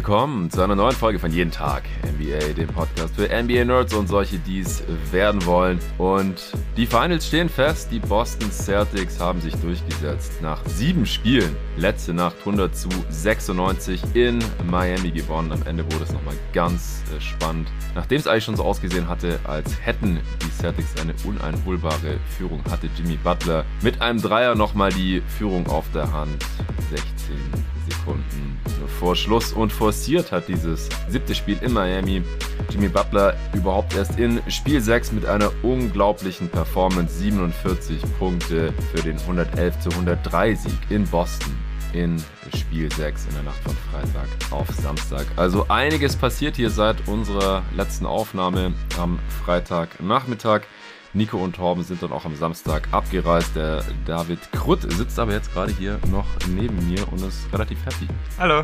willkommen zu einer neuen Folge von Jeden Tag NBA, dem Podcast für NBA-Nerds und solche, die es werden wollen. Und die Finals stehen fest. Die Boston Celtics haben sich durchgesetzt nach sieben Spielen. Letzte Nacht 100 zu 96 in Miami gewonnen. Am Ende wurde es nochmal ganz äh, spannend. Nachdem es eigentlich schon so ausgesehen hatte, als hätten die Celtics eine uneinholbare Führung, hatte Jimmy Butler mit einem Dreier nochmal die Führung auf der Hand. 16 Sekunden vor Schluss und forciert hat dieses siebte Spiel in Miami. Jimmy Butler überhaupt erst in Spiel 6 mit einer unglaublichen Performance. 47 Punkte für den 111 zu 103 Sieg in Boston in Spiel 6 in der Nacht von Freitag auf Samstag. Also einiges passiert hier seit unserer letzten Aufnahme am Freitagnachmittag. Nico und Torben sind dann auch am Samstag abgereist. Der David Krutt sitzt aber jetzt gerade hier noch neben mir und ist relativ happy. Hallo.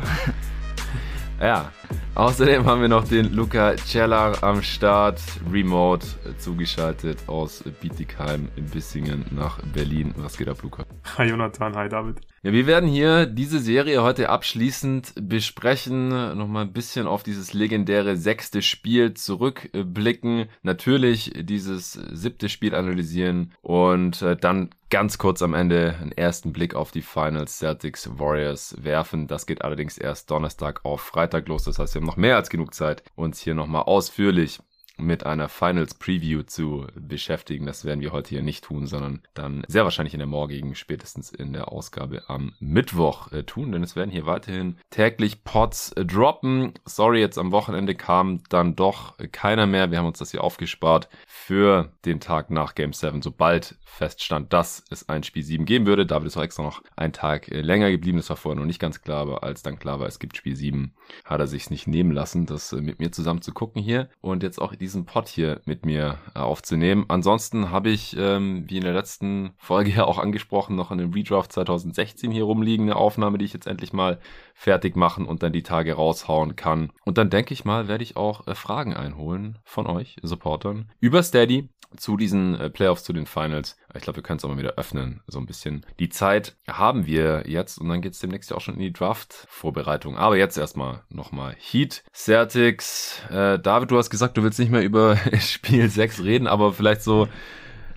Ja, außerdem haben wir noch den Luca Cellar am Start, remote zugeschaltet aus Bietigheim in Bissingen nach Berlin. Was geht ab, Luca? Hi Jonathan, hi David. Ja, wir werden hier diese Serie heute abschließend besprechen, nochmal ein bisschen auf dieses legendäre sechste Spiel zurückblicken, natürlich dieses siebte Spiel analysieren und äh, dann ganz kurz am Ende einen ersten Blick auf die Finals Celtics Warriors werfen. Das geht allerdings erst Donnerstag auf Freitag los. Das heißt, wir haben noch mehr als genug Zeit, uns hier nochmal ausführlich mit einer Finals Preview zu beschäftigen. Das werden wir heute hier nicht tun, sondern dann sehr wahrscheinlich in der morgigen, spätestens in der Ausgabe am Mittwoch äh, tun, denn es werden hier weiterhin täglich Pods äh, droppen. Sorry, jetzt am Wochenende kam dann doch keiner mehr. Wir haben uns das hier aufgespart für den Tag nach Game 7, sobald feststand, dass es ein Spiel 7 geben würde. David ist auch extra noch einen Tag äh, länger geblieben. Das war vorher noch nicht ganz klar, aber als dann klar war, es gibt Spiel 7, hat er sich nicht nehmen lassen, das äh, mit mir zusammen zu gucken hier und jetzt auch diesen Pod hier mit mir äh, aufzunehmen. Ansonsten habe ich, ähm, wie in der letzten Folge ja auch angesprochen, noch in Redraft 2016 hier rumliegende Aufnahme, die ich jetzt endlich mal fertig machen und dann die Tage raushauen kann. Und dann denke ich mal, werde ich auch äh, Fragen einholen von euch, Supportern, über Steady zu diesen äh, Playoffs, zu den Finals. Ich glaube, wir können es auch mal wieder öffnen, so ein bisschen. Die Zeit haben wir jetzt und dann geht es demnächst ja auch schon in die Draft-Vorbereitung. Aber jetzt erstmal nochmal Heat, Celtics. Äh, David, du hast gesagt, du willst nicht mehr über Spiel 6 reden, aber vielleicht so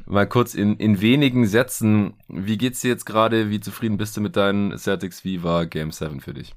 mal kurz in, in wenigen Sätzen. Wie geht's dir jetzt gerade? Wie zufrieden bist du mit deinen Celtics? Wie war Game 7 für dich?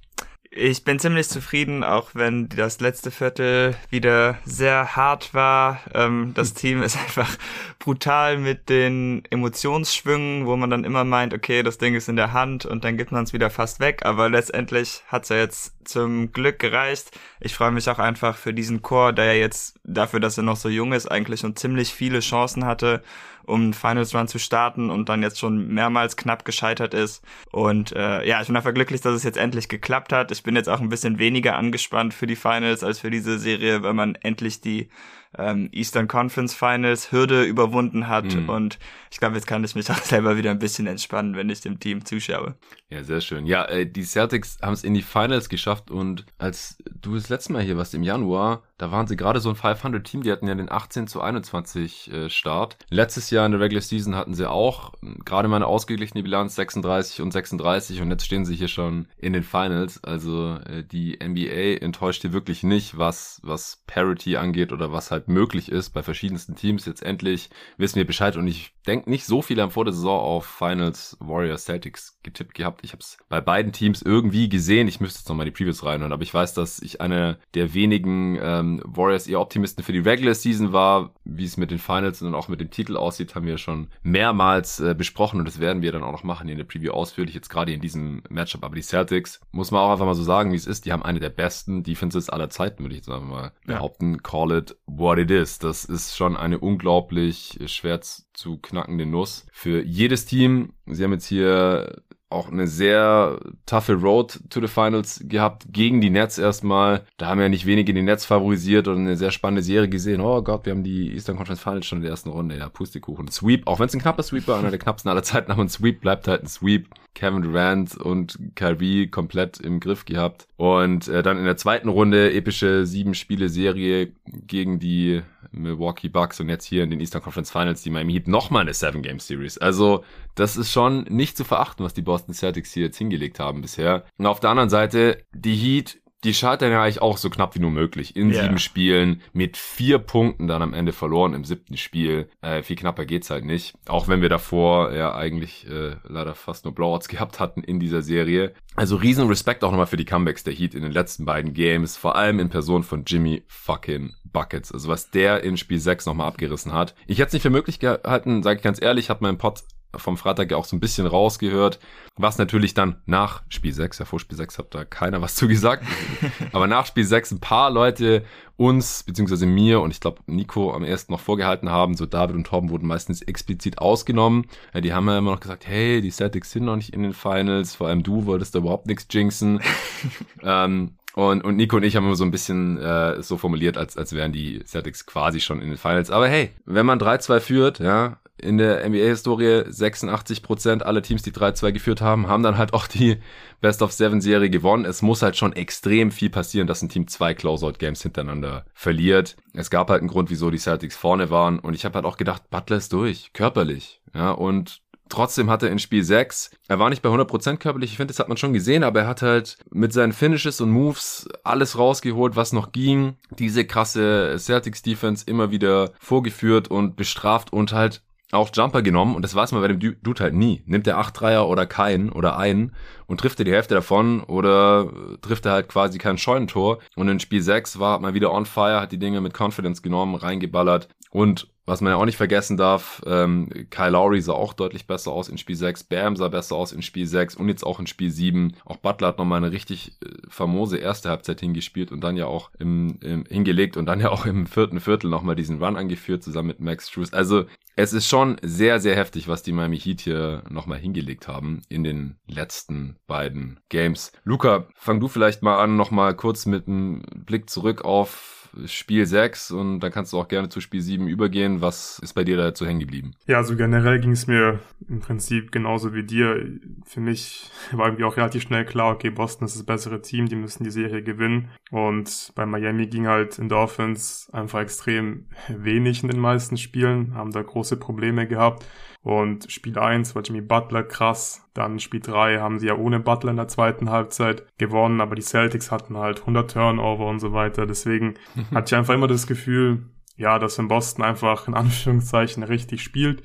Ich bin ziemlich zufrieden, auch wenn das letzte Viertel wieder sehr hart war. Ähm, das Team ist einfach brutal mit den Emotionsschwüngen, wo man dann immer meint, okay, das Ding ist in der Hand und dann gibt man es wieder fast weg. Aber letztendlich hat's ja jetzt zum Glück gereicht. Ich freue mich auch einfach für diesen Chor, der ja jetzt dafür, dass er noch so jung ist, eigentlich schon ziemlich viele Chancen hatte um Finals Run zu starten und dann jetzt schon mehrmals knapp gescheitert ist. Und äh, ja, ich bin einfach glücklich, dass es jetzt endlich geklappt hat. Ich bin jetzt auch ein bisschen weniger angespannt für die Finals als für diese Serie, weil man endlich die ähm, Eastern Conference Finals Hürde überwunden hat. Mhm. Und ich glaube, jetzt kann ich mich auch selber wieder ein bisschen entspannen, wenn ich dem Team zuschaue. Ja, sehr schön. Ja, äh, die Celtics haben es in die Finals geschafft und als du das letzte Mal hier warst im Januar, da waren sie gerade so ein 500-Team, die hatten ja den 18 zu 21 äh, Start. Letztes Jahr in der Regular Season hatten sie auch gerade mal eine ausgeglichene Bilanz 36 und 36 und jetzt stehen sie hier schon in den Finals. Also äh, die NBA enttäuscht hier wirklich nicht, was, was Parity angeht oder was halt möglich ist bei verschiedensten Teams. Jetzt endlich wissen wir Bescheid und ich denke nicht so viele haben vor der Saison auf Finals Warriors Celtics getippt gehabt. Ich habe es bei beiden Teams irgendwie gesehen. Ich müsste jetzt nochmal die Previews reinhören, aber ich weiß, dass ich eine der wenigen ähm, Warriors eher Optimisten für die Regular Season war. Wie es mit den Finals und auch mit dem Titel aussieht, haben wir schon mehrmals äh, besprochen und das werden wir dann auch noch machen in der Preview ausführlich, jetzt gerade in diesem Matchup. Aber die Celtics, muss man auch einfach mal so sagen, wie es ist, die haben eine der besten Defenses aller Zeiten, würde ich jetzt einfach mal behaupten. Ja. Call it what it is. Das ist schon eine unglaublich schwer zu knackende Nuss für jedes Team. Sie haben jetzt hier auch eine sehr toughe Road to the Finals gehabt gegen die Nets erstmal. Da haben ja nicht wenige die Nets favorisiert und eine sehr spannende Serie gesehen. Oh Gott, wir haben die Eastern Conference Finals schon in der ersten Runde. Ja, Pustekuchen. Sweep, auch wenn es ein knapper Sweep war, einer der knappsten aller Zeiten, aber ein Sweep bleibt halt ein Sweep. Kevin Durant und Kyrie komplett im Griff gehabt. Und äh, dann in der zweiten Runde epische sieben Spiele Serie gegen die Milwaukee Bucks und jetzt hier in den Eastern Conference Finals die Miami Heat nochmal eine Seven Game Series. Also das ist schon nicht zu verachten, was die Boston Celtics hier jetzt hingelegt haben bisher. Und auf der anderen Seite die Heat die scheitern ja eigentlich auch so knapp wie nur möglich. In yeah. sieben Spielen mit vier Punkten dann am Ende verloren im siebten Spiel. Äh, viel knapper geht's halt nicht. Auch wenn wir davor ja eigentlich äh, leider fast nur Blowouts gehabt hatten in dieser Serie. Also riesen Respekt auch nochmal für die Comebacks der Heat in den letzten beiden Games. Vor allem in Person von Jimmy fucking Buckets. Also was der in Spiel 6 nochmal abgerissen hat. Ich hätte es nicht für möglich gehalten, sage ich ganz ehrlich, habe meinen Pod vom Freitag ja auch so ein bisschen rausgehört, was natürlich dann nach Spiel 6, ja vor Spiel 6 hat da keiner was zu gesagt, aber nach Spiel 6 ein paar Leute uns, beziehungsweise mir und ich glaube Nico am ersten noch vorgehalten haben, so David und Torben wurden meistens explizit ausgenommen. Ja, die haben ja immer noch gesagt, hey, die Celtics sind noch nicht in den Finals, vor allem du wolltest da überhaupt nichts jinxen. ähm, und, und Nico und ich haben immer so ein bisschen äh, so formuliert, als, als wären die Celtics quasi schon in den Finals. Aber hey, wenn man 3-2 führt, ja, in der NBA-Historie 86 Prozent aller Teams, die 3-2 geführt haben, haben dann halt auch die Best-of-Seven-Serie gewonnen. Es muss halt schon extrem viel passieren, dass ein Team zwei Closeout-Games hintereinander verliert. Es gab halt einen Grund, wieso die Celtics vorne waren. Und ich habe halt auch gedacht, Butler ist durch, körperlich. Ja, und Trotzdem hat er in Spiel 6, er war nicht bei 100% körperlich, ich finde, das hat man schon gesehen, aber er hat halt mit seinen Finishes und Moves alles rausgeholt, was noch ging. Diese krasse Celtics Defense immer wieder vorgeführt und bestraft und halt auch Jumper genommen und das weiß man bei dem Dude halt nie. Nimmt er acht Dreier oder keinen oder einen und trifft er die Hälfte davon oder trifft er halt quasi kein Scheunentor. Und in Spiel 6 war mal wieder on fire, hat die Dinge mit Confidence genommen, reingeballert und was man ja auch nicht vergessen darf, ähm, Kyle Lowry sah auch deutlich besser aus in Spiel 6, Bam sah besser aus in Spiel 6 und jetzt auch in Spiel 7. Auch Butler hat nochmal eine richtig äh, famose erste Halbzeit hingespielt und dann ja auch im, im hingelegt und dann ja auch im vierten Viertel nochmal diesen Run angeführt, zusammen mit Max Struz. Also es ist schon sehr, sehr heftig, was die Miami Heat hier nochmal hingelegt haben in den letzten beiden Games. Luca, fang du vielleicht mal an, nochmal kurz mit einem Blick zurück auf Spiel 6 und dann kannst du auch gerne zu Spiel 7 übergehen. Was ist bei dir dazu hängen geblieben? Ja, also generell ging es mir im Prinzip genauso wie dir. Für mich war irgendwie auch relativ schnell klar, okay, Boston ist das bessere Team, die müssen die Serie gewinnen. Und bei Miami ging halt in Offense einfach extrem wenig in den meisten Spielen, haben da große Probleme gehabt. Und Spiel 1 war Jimmy Butler krass. Dann Spiel 3 haben sie ja ohne Butler in der zweiten Halbzeit gewonnen, aber die Celtics hatten halt 100 Turnover und so weiter. Deswegen hatte ich einfach immer das Gefühl, ja, dass in Boston einfach in Anführungszeichen richtig spielt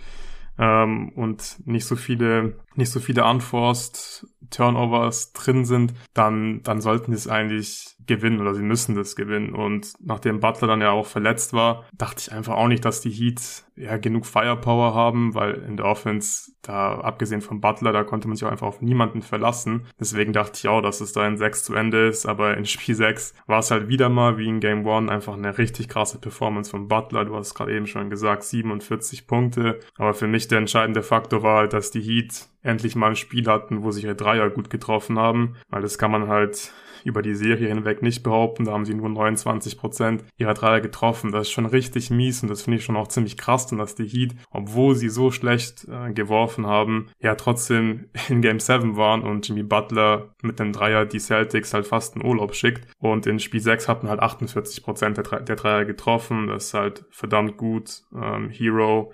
ähm, und nicht so viele, nicht so viele Unforced Turnovers drin sind, dann, dann sollten sie es eigentlich gewinnen oder sie müssen das gewinnen. Und nachdem Butler dann ja auch verletzt war, dachte ich einfach auch nicht, dass die Heat ja genug Firepower haben, weil in der Offense, da abgesehen von Butler, da konnte man sich auch einfach auf niemanden verlassen. Deswegen dachte ich auch, dass es da in 6 zu Ende ist, aber in Spiel 6 war es halt wieder mal wie in Game 1 einfach eine richtig krasse Performance von Butler. Du hast gerade eben schon gesagt, 47 Punkte. Aber für mich der entscheidende Faktor war halt, dass die Heat endlich mal ein Spiel hatten, wo sich ihre Dreier gut getroffen haben, weil das kann man halt über die Serie hinweg nicht behaupten. Da haben sie nur 29 Prozent ihrer Dreier getroffen. Das ist schon richtig mies und das finde ich schon auch ziemlich krass, und dass die Heat, obwohl sie so schlecht äh, geworfen haben, ja trotzdem in Game 7 waren und Jimmy Butler mit dem Dreier die Celtics halt fast in Urlaub schickt. Und in Spiel 6 hatten halt 48 Prozent der, der Dreier getroffen. Das ist halt verdammt gut. Ähm, Hero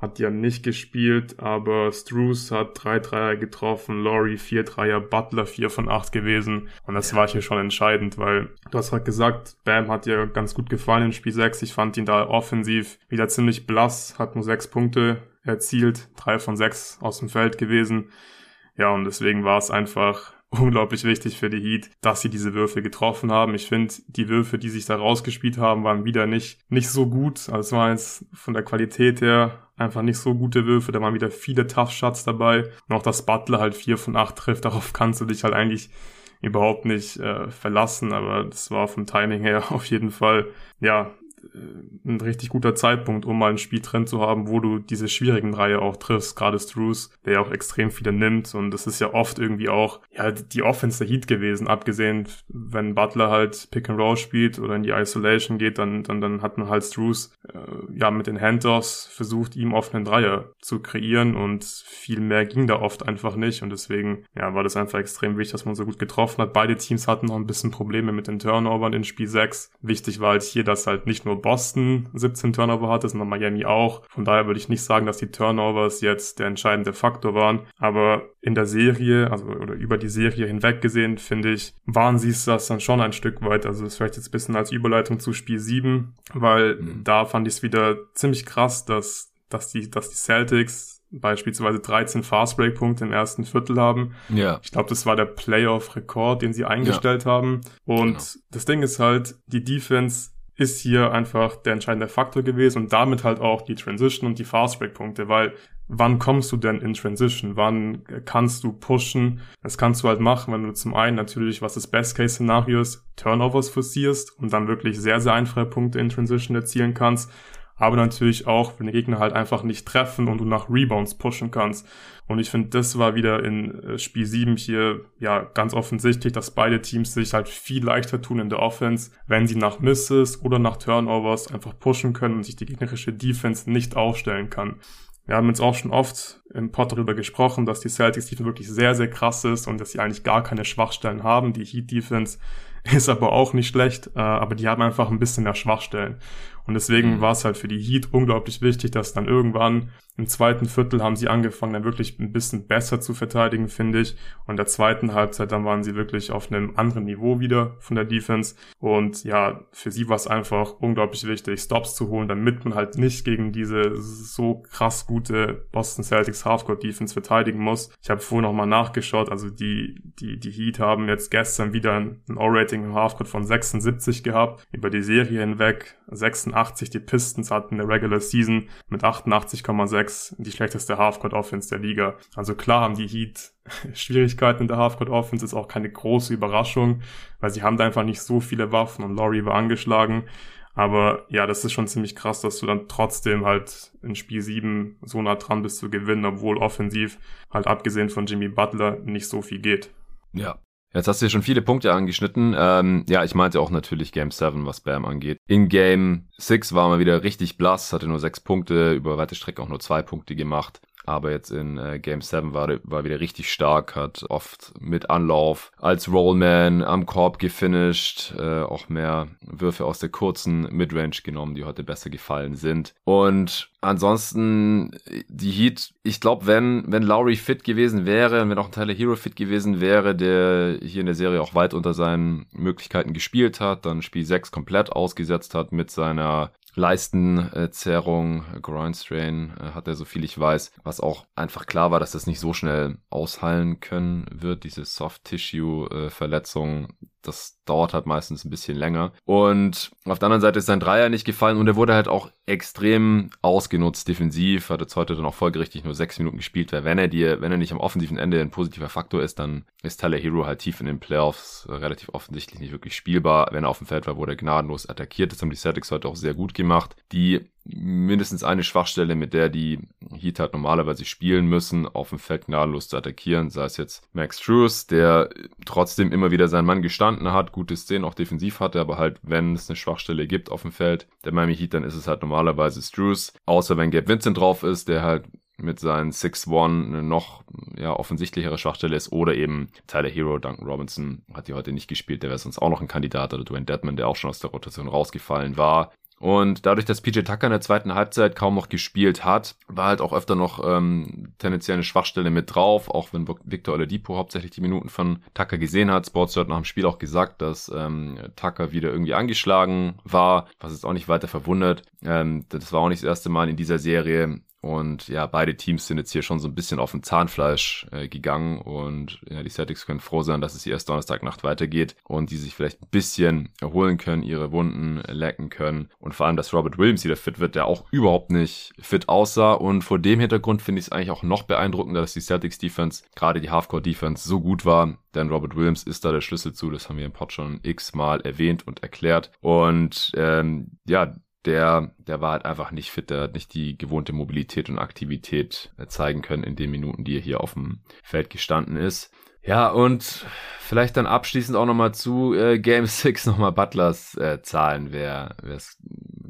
hat ja nicht gespielt, aber Struce hat drei Dreier getroffen, Laurie vier Dreier, Butler vier von acht gewesen. Und das ja. war hier schon entscheidend, weil du hast gerade gesagt, Bam hat dir ganz gut gefallen in Spiel 6. Ich fand ihn da offensiv wieder ziemlich blass, hat nur sechs Punkte erzielt, drei von sechs aus dem Feld gewesen. Ja, und deswegen war es einfach unglaublich wichtig für die Heat, dass sie diese Würfe getroffen haben. Ich finde, die Würfe, die sich da rausgespielt haben, waren wieder nicht, nicht so gut. Also es war jetzt von der Qualität her einfach nicht so gute Würfe. Da waren wieder viele Tough Shots dabei. Und auch dass Butler halt vier von acht trifft, darauf kannst du dich halt eigentlich überhaupt nicht äh, verlassen. Aber das war vom Timing her auf jeden Fall, ja, ein richtig guter Zeitpunkt, um mal ein Spiel drin zu haben, wo du diese schwierigen Reihe auch triffst. Gerade Struce, der ja auch extrem viele nimmt. Und das ist ja oft irgendwie auch ja die Offense der Heat gewesen. Abgesehen, wenn Butler halt Pick and Roll spielt oder in die Isolation geht, dann, dann, dann hat man halt Struce äh, ja mit den Handoffs versucht, ihm offenen Dreier zu kreieren. Und viel mehr ging da oft einfach nicht. Und deswegen ja, war das einfach extrem wichtig, dass man so gut getroffen hat. Beide Teams hatten noch ein bisschen Probleme mit den Turnovern in Spiel 6. Wichtig war halt hier, dass halt nicht nur nur Boston 17 Turnover hatte, sondern Miami auch. Von daher würde ich nicht sagen, dass die Turnovers jetzt der entscheidende Faktor waren. Aber in der Serie, also oder über die Serie hinweg gesehen, finde ich, waren sie es das dann schon ein Stück weit. Also das vielleicht jetzt ein bisschen als Überleitung zu Spiel 7, weil mhm. da fand ich es wieder ziemlich krass, dass, dass die, dass die Celtics beispielsweise 13 Fastbreak-Punkte im ersten Viertel haben. Ja. Ich glaube, das war der Playoff-Rekord, den sie eingestellt ja. haben. Und genau. das Ding ist halt, die Defense ist hier einfach der entscheidende Faktor gewesen und damit halt auch die Transition und die Fastbreak-Punkte, weil wann kommst du denn in Transition? Wann kannst du pushen? Das kannst du halt machen, wenn du zum einen natürlich, was das Best-Case-Szenario ist, Turnovers forcierst und dann wirklich sehr, sehr einfache Punkte in Transition erzielen kannst aber natürlich auch, wenn die Gegner halt einfach nicht treffen und du nach Rebounds pushen kannst. Und ich finde, das war wieder in äh, Spiel 7 hier ja ganz offensichtlich, dass beide Teams sich halt viel leichter tun in der Offense, wenn sie nach Misses oder nach Turnovers einfach pushen können und sich die gegnerische Defense nicht aufstellen kann. Wir haben jetzt auch schon oft im Pod darüber gesprochen, dass die Celtics Defense wirklich sehr, sehr krass ist und dass sie eigentlich gar keine Schwachstellen haben. Die Heat Defense ist aber auch nicht schlecht, äh, aber die haben einfach ein bisschen mehr Schwachstellen. Und deswegen mhm. war es halt für die Heat unglaublich wichtig, dass dann irgendwann im zweiten Viertel haben sie angefangen, dann wirklich ein bisschen besser zu verteidigen, finde ich. Und in der zweiten Halbzeit, dann waren sie wirklich auf einem anderen Niveau wieder von der Defense. Und ja, für sie war es einfach unglaublich wichtig, Stops zu holen, damit man halt nicht gegen diese so krass gute Boston Celtics Halfcourt Defense verteidigen muss. Ich habe vorhin nochmal nachgeschaut, also die, die, die Heat haben jetzt gestern wieder ein O-Rating im Halfcourt von 76 gehabt, über die Serie hinweg 86. Die Pistons hatten in der Regular Season mit 88,6 die schlechteste Halfcourt Offense der Liga. Also klar haben die Heat Schwierigkeiten in der Halfcourt Offense, ist auch keine große Überraschung, weil sie haben da einfach nicht so viele Waffen und Laurie war angeschlagen. Aber ja, das ist schon ziemlich krass, dass du dann trotzdem halt in Spiel 7 so nah dran bist zu gewinnen, obwohl offensiv halt abgesehen von Jimmy Butler nicht so viel geht. Ja, Jetzt hast du ja schon viele Punkte angeschnitten. Ähm, ja, ich meinte auch natürlich Game 7, was Bam angeht. In Game 6 war man wieder richtig blass, hatte nur sechs Punkte, über weite Strecke auch nur zwei Punkte gemacht. Aber jetzt in äh, Game 7 war, war wieder richtig stark, hat oft mit Anlauf als Rollman am Korb gefinisht, äh, auch mehr Würfe aus der kurzen Midrange genommen, die heute besser gefallen sind. Und ansonsten, die Heat, ich glaube, wenn, wenn Lowry fit gewesen wäre, wenn auch ein Tyler Hero fit gewesen wäre, der hier in der Serie auch weit unter seinen Möglichkeiten gespielt hat, dann Spiel 6 komplett ausgesetzt hat mit seiner Leistenzerrung, Groin Strain äh, hat er, so viel ich weiß, was auch einfach klar war, dass das nicht so schnell ausheilen können wird, diese Soft Tissue äh, das dauert halt meistens ein bisschen länger. Und auf der anderen Seite ist sein Dreier nicht gefallen und er wurde halt auch extrem ausgenutzt defensiv. Hat jetzt heute dann auch folgerichtig nur sechs Minuten gespielt, weil wenn er dir, wenn er nicht am offensiven Ende ein positiver Faktor ist, dann ist Tyler Hero halt tief in den Playoffs relativ offensichtlich nicht wirklich spielbar. Wenn er auf dem Feld war, wurde er gnadenlos attackiert. Das haben die Celtics heute auch sehr gut gemacht. Die mindestens eine Schwachstelle, mit der die Heat halt normalerweise spielen müssen, auf dem Feld gnadenlos zu attackieren, sei es jetzt Max Trues, der trotzdem immer wieder seinen Mann gestanden hat, gute Szenen auch defensiv hatte, aber halt, wenn es eine Schwachstelle gibt auf dem Feld, der Miami Heat, dann ist es halt normalerweise Struce, außer wenn Gabe Vincent drauf ist, der halt mit seinen 6-1 eine noch ja, offensichtlichere Schwachstelle ist. Oder eben Tyler Hero, Duncan Robinson hat die heute nicht gespielt, der wäre sonst auch noch ein Kandidat. Oder Dwayne Deadman, der auch schon aus der Rotation rausgefallen war. Und dadurch, dass PJ Tucker in der zweiten Halbzeit kaum noch gespielt hat, war halt auch öfter noch ähm, tendenziell eine Schwachstelle mit drauf, auch wenn Victor Oladipo hauptsächlich die Minuten von Tucker gesehen hat. Sports hat nach dem Spiel auch gesagt, dass ähm, Tucker wieder irgendwie angeschlagen war, was jetzt auch nicht weiter verwundert. Ähm, das war auch nicht das erste Mal in dieser Serie. Und ja, beide Teams sind jetzt hier schon so ein bisschen auf dem Zahnfleisch äh, gegangen. Und ja, die Celtics können froh sein, dass es hier erst Donnerstagnacht weitergeht und die sich vielleicht ein bisschen erholen können, ihre Wunden lecken können. Und vor allem, dass Robert Williams wieder fit wird, der auch überhaupt nicht fit aussah. Und vor dem Hintergrund finde ich es eigentlich auch noch beeindruckender, dass die Celtics Defense, gerade die Halfcourt Defense, so gut war, denn Robert Williams ist da der Schlüssel zu, das haben wir im Pod schon x-mal erwähnt und erklärt. Und ähm, ja, der, der war halt einfach nicht fit, der hat nicht die gewohnte Mobilität und Aktivität äh, zeigen können in den Minuten, die er hier auf dem Feld gestanden ist. Ja, und vielleicht dann abschließend auch nochmal zu äh, Game 6 nochmal Butlers äh, Zahlen, wer es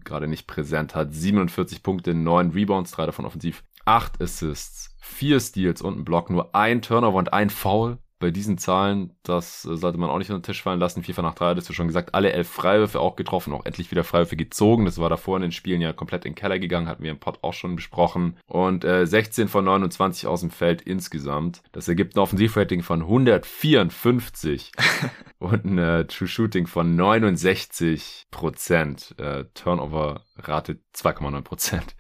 gerade nicht präsent hat. 47 Punkte, 9 Rebounds, 3 davon offensiv, 8 Assists, 4 Steals und ein Block, nur ein Turnover und ein Foul bei diesen Zahlen, das sollte man auch nicht unter den Tisch fallen lassen. FIFA nach drei hattest du schon gesagt, alle elf Freiwürfe auch getroffen, auch endlich wieder Freiwürfe gezogen. Das war davor in den Spielen ja komplett in den Keller gegangen, hatten wir im Pod auch schon besprochen. Und äh, 16 von 29 aus dem Feld insgesamt. Das ergibt ein Offensivrating von 154 und ein äh, True Shooting von 69 Prozent. Äh, Turnover-Rate 2,9 Prozent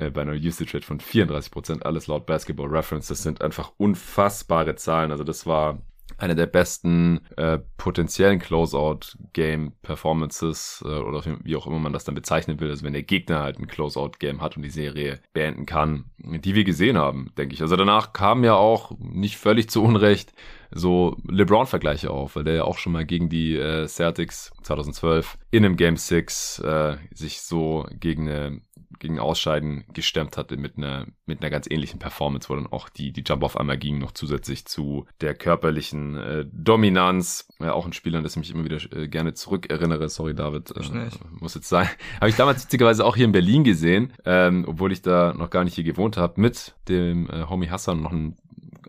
äh, bei einer Usage Rate von 34 Prozent, alles laut Basketball Reference. Das sind einfach unfassbare Zahlen. Also das war eine der besten äh, potenziellen Closeout-Game-Performances äh, oder wie auch immer man das dann bezeichnen will. Also wenn der Gegner halt ein Closeout-Game hat und die Serie beenden kann, die wir gesehen haben, denke ich. Also danach kam ja auch nicht völlig zu Unrecht so LeBron-Vergleiche auf, weil der ja auch schon mal gegen die äh, Celtics 2012 in einem Game 6 äh, sich so gegen eine gegen Ausscheiden gestemmt hatte mit einer, mit einer ganz ähnlichen Performance, wo dann auch die, die Jump-Off einmal ging, noch zusätzlich zu der körperlichen äh, Dominanz. Ja, auch ein Spieler, an das ich mich immer wieder äh, gerne zurückerinnere. Sorry, David, äh, muss jetzt sein. Habe ich damals witzigerweise auch hier in Berlin gesehen, ähm, obwohl ich da noch gar nicht hier gewohnt habe, mit dem äh, Homie Hassan noch ein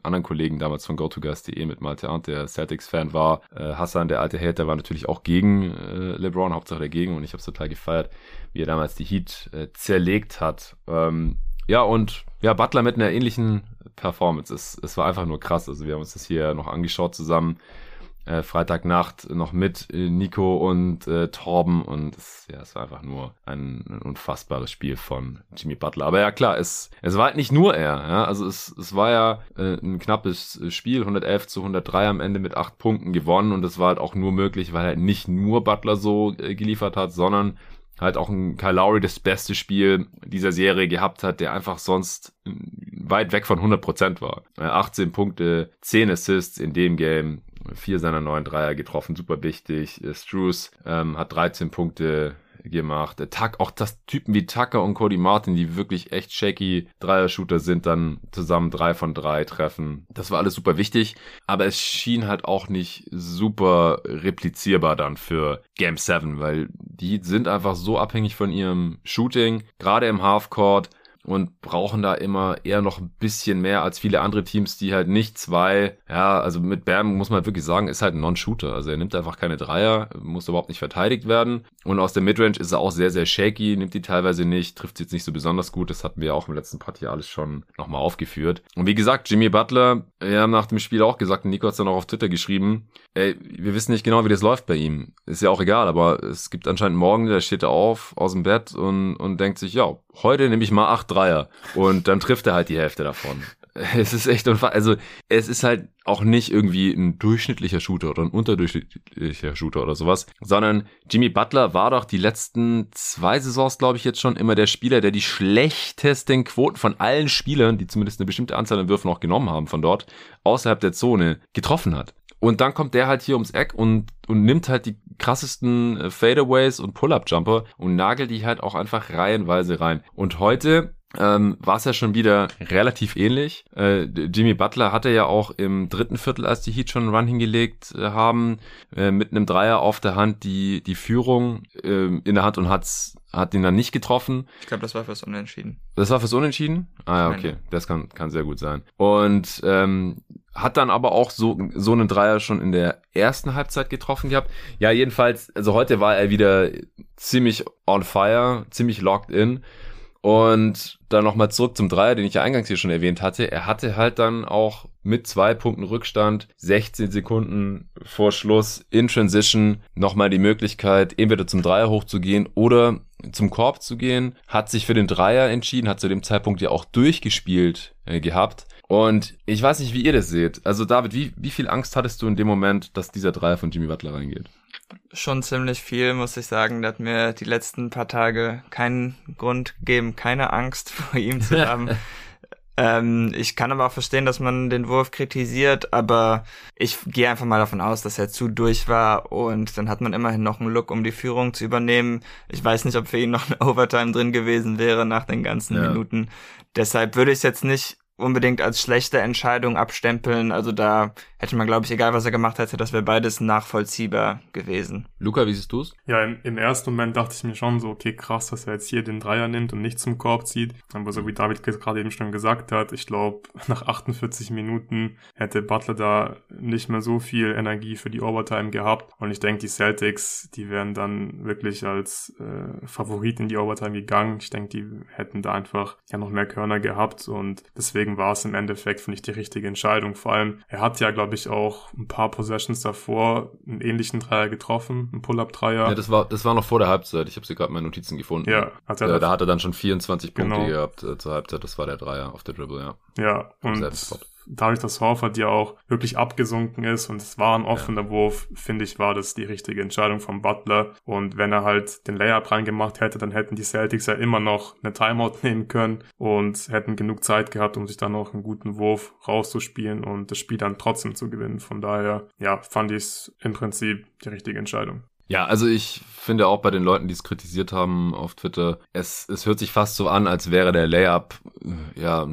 anderen Kollegen damals von GoToGuys.de mit Malte Arndt, der Celtics-Fan war. Äh, Hassan, der alte Hater, war natürlich auch gegen äh, LeBron, Hauptsache dagegen und ich habe es total gefeiert, wie er damals die Heat äh, zerlegt hat. Ähm, ja, und ja, Butler mit einer ähnlichen Performance. Es, es war einfach nur krass. Also wir haben uns das hier noch angeschaut zusammen äh, Freitagnacht noch mit äh, Nico und äh, Torben und es, ja, es war einfach nur ein, ein, unfassbares Spiel von Jimmy Butler. Aber ja klar, es, es war halt nicht nur er, ja, also es, es war ja äh, ein knappes Spiel, 111 zu 103 am Ende mit acht Punkten gewonnen und es war halt auch nur möglich, weil halt nicht nur Butler so äh, geliefert hat, sondern halt auch ein Kyle Lowry das beste Spiel dieser Serie gehabt hat, der einfach sonst weit weg von 100% war. 18 äh, Punkte, 10 Assists in dem Game, vier seiner neuen Dreier getroffen, super wichtig. Äh, Struce ähm, hat 13 Punkte gemacht. Tuck, auch das Typen wie Tucker und Cody Martin, die wirklich echt shaky Dreier-Shooter sind, dann zusammen drei von drei treffen. Das war alles super wichtig, aber es schien halt auch nicht super replizierbar dann für Game 7, weil die sind einfach so abhängig von ihrem Shooting, gerade im Halfcourt und brauchen da immer eher noch ein bisschen mehr als viele andere Teams, die halt nicht zwei, ja, also mit Bam muss man wirklich sagen, ist halt ein Non-Shooter. Also er nimmt einfach keine Dreier, muss überhaupt nicht verteidigt werden. Und aus der Midrange ist er auch sehr, sehr shaky, nimmt die teilweise nicht, trifft sie jetzt nicht so besonders gut. Das hatten wir auch im letzten Part hier alles schon nochmal aufgeführt. Und wie gesagt, Jimmy Butler, wir haben nach dem Spiel auch gesagt, Nico hat es dann auch auf Twitter geschrieben, ey, wir wissen nicht genau, wie das läuft bei ihm. Ist ja auch egal, aber es gibt anscheinend morgen, der steht auf aus dem Bett und, und denkt sich, ja, heute nehme ich mal acht Dreier und dann trifft er halt die Hälfte davon. Es ist echt unfassbar. Also es ist halt auch nicht irgendwie ein durchschnittlicher Shooter oder ein unterdurchschnittlicher Shooter oder sowas, sondern Jimmy Butler war doch die letzten zwei Saisons, glaube ich, jetzt schon immer der Spieler, der die schlechtesten Quoten von allen Spielern, die zumindest eine bestimmte Anzahl an Würfen auch genommen haben von dort, außerhalb der Zone getroffen hat. Und dann kommt der halt hier ums Eck und, und nimmt halt die krassesten äh, Fadeaways und Pull-Up-Jumper und nagelt die halt auch einfach reihenweise rein. Und heute ähm, war es ja schon wieder relativ ähnlich. Äh, Jimmy Butler hatte ja auch im dritten Viertel, als die Heat schon einen Run hingelegt äh, haben, äh, mit einem Dreier auf der Hand die, die Führung äh, in der Hand und hat's, hat ihn dann nicht getroffen. Ich glaube, das war fürs Unentschieden. Das war fürs Unentschieden? Ah ja, okay. Das kann, kann sehr gut sein. Und ähm, hat dann aber auch so, so einen Dreier schon in der ersten Halbzeit getroffen gehabt. Ja, jedenfalls, also heute war er wieder ziemlich on fire, ziemlich locked in. Und dann nochmal zurück zum Dreier, den ich ja eingangs hier schon erwähnt hatte. Er hatte halt dann auch mit zwei Punkten Rückstand, 16 Sekunden vor Schluss in Transition nochmal die Möglichkeit, entweder zum Dreier hochzugehen oder zum Korb zu gehen. Hat sich für den Dreier entschieden, hat zu dem Zeitpunkt ja auch durchgespielt äh, gehabt und ich weiß nicht, wie ihr das seht. Also David, wie, wie viel Angst hattest du in dem Moment, dass dieser Dreier von Jimmy Butler reingeht? Schon ziemlich viel, muss ich sagen. Der hat mir die letzten paar Tage keinen Grund gegeben, keine Angst vor ihm zu haben. ähm, ich kann aber auch verstehen, dass man den Wurf kritisiert, aber ich gehe einfach mal davon aus, dass er zu durch war und dann hat man immerhin noch einen Look, um die Führung zu übernehmen. Ich weiß nicht, ob für ihn noch eine Overtime drin gewesen wäre nach den ganzen ja. Minuten. Deshalb würde ich es jetzt nicht unbedingt als schlechte Entscheidung abstempeln. Also da hätte man, glaube ich, egal was er gemacht hätte, das wäre beides nachvollziehbar gewesen. Luca, wie siehst du es? Ja, im, im, ersten Moment dachte ich mir schon so, okay, krass, dass er jetzt hier den Dreier nimmt und nicht zum Korb zieht. Aber so wie David gerade eben schon gesagt hat, ich glaube, nach 48 Minuten hätte Butler da nicht mehr so viel Energie für die Overtime gehabt. Und ich denke, die Celtics, die wären dann wirklich als äh, Favorit in die Overtime gegangen. Ich denke, die hätten da einfach ja noch mehr Körner gehabt und deswegen war es im Endeffekt, finde ich, die richtige Entscheidung. Vor allem, er hat ja, glaube ich, auch ein paar Possessions davor einen ähnlichen Dreier getroffen, einen Pull-Up-Dreier. Ja, das war, das war noch vor der Halbzeit. Ich habe sie gerade in meinen Notizen gefunden. Ja, hat er äh, da hat er dann schon 24 Punkte genau. gehabt äh, zur Halbzeit. Das war der Dreier auf der Dribble, ja. Ja, und dadurch, dass Horford ja auch wirklich abgesunken ist und es war ein offener ja. Wurf, finde ich, war das die richtige Entscheidung vom Butler. Und wenn er halt den Layup reingemacht hätte, dann hätten die Celtics ja immer noch eine Timeout nehmen können und hätten genug Zeit gehabt, um sich dann noch einen guten Wurf rauszuspielen und das Spiel dann trotzdem zu gewinnen. Von daher, ja, fand ich es im Prinzip die richtige Entscheidung. Ja, also ich finde auch bei den Leuten, die es kritisiert haben auf Twitter, es, es hört sich fast so an, als wäre der Layup äh, ja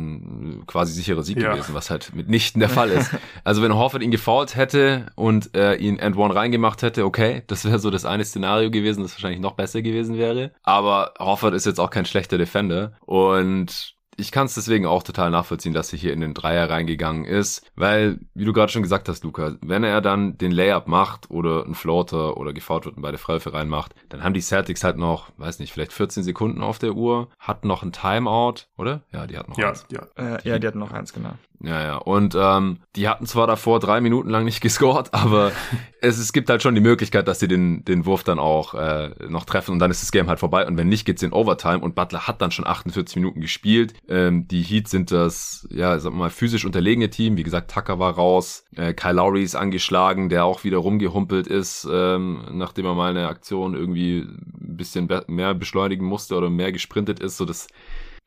quasi sicherer Sieg ja. gewesen, was halt mitnichten der Fall ist. also wenn Horford ihn gefault hätte und äh, ihn and one reingemacht hätte, okay, das wäre so das eine Szenario gewesen, das wahrscheinlich noch besser gewesen wäre. Aber Horford ist jetzt auch kein schlechter Defender und ich kann es deswegen auch total nachvollziehen, dass er hier in den Dreier reingegangen ist, weil, wie du gerade schon gesagt hast, Luca, wenn er dann den Layup macht oder einen Floater oder gefault wird und beide Freiwürfe reinmacht, dann haben die Celtics halt noch, weiß nicht, vielleicht 14 Sekunden auf der Uhr, hatten noch ein Timeout, oder? Ja, die hatten noch ja, eins. Ja, äh, ja, die hatten noch eins, genau. Ja, ja. Und ähm, die hatten zwar davor drei Minuten lang nicht gescored, aber es, es gibt halt schon die Möglichkeit, dass sie den, den Wurf dann auch äh, noch treffen und dann ist das Game halt vorbei. Und wenn nicht, geht's in Overtime und Butler hat dann schon 48 Minuten gespielt. Ähm, die Heat sind das, ja, sag mal, physisch unterlegene Team. Wie gesagt, Tucker war raus, äh, Kyle Lowry ist angeschlagen, der auch wieder rumgehumpelt ist, ähm, nachdem er mal eine Aktion irgendwie ein bisschen mehr beschleunigen musste oder mehr gesprintet ist. So das,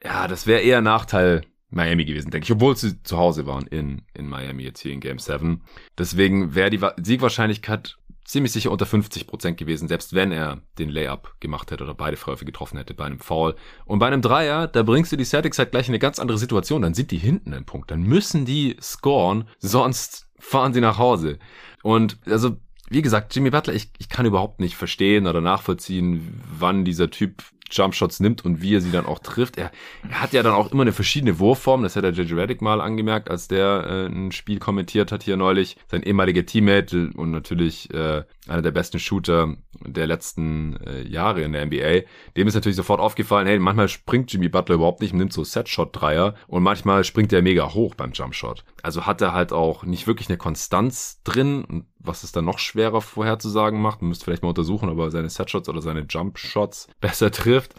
ja, das wäre eher Nachteil Miami gewesen, denke ich, obwohl sie zu Hause waren in, in Miami jetzt hier in Game 7. Deswegen wäre die Siegwahrscheinlichkeit ziemlich sicher unter 50 Prozent gewesen, selbst wenn er den Layup gemacht hätte oder beide Freiwürfe getroffen hätte bei einem Foul. Und bei einem Dreier, da bringst du die Celtics halt gleich in eine ganz andere Situation. Dann sind die hinten einen Punkt. Dann müssen die scoren, sonst fahren sie nach Hause. Und also wie gesagt, Jimmy Butler, ich, ich kann überhaupt nicht verstehen oder nachvollziehen, wann dieser Typ Jumpshots nimmt und wie er sie dann auch trifft. Er, er hat ja dann auch immer eine verschiedene Wurfform. Das hat der JJ Reddick mal angemerkt, als der äh, ein Spiel kommentiert hat hier neulich. Sein ehemaliger Teammate und natürlich äh, einer der besten Shooter der letzten äh, Jahre in der NBA. Dem ist natürlich sofort aufgefallen, hey, manchmal springt Jimmy Butler überhaupt nicht und nimmt so Setshot-Dreier und manchmal springt er mega hoch beim Jumpshot. Also hat er halt auch nicht wirklich eine Konstanz drin, was es dann noch schwerer vorherzusagen macht. Man müsste vielleicht mal untersuchen, ob er seine Setshots oder seine Jumpshots besser trifft.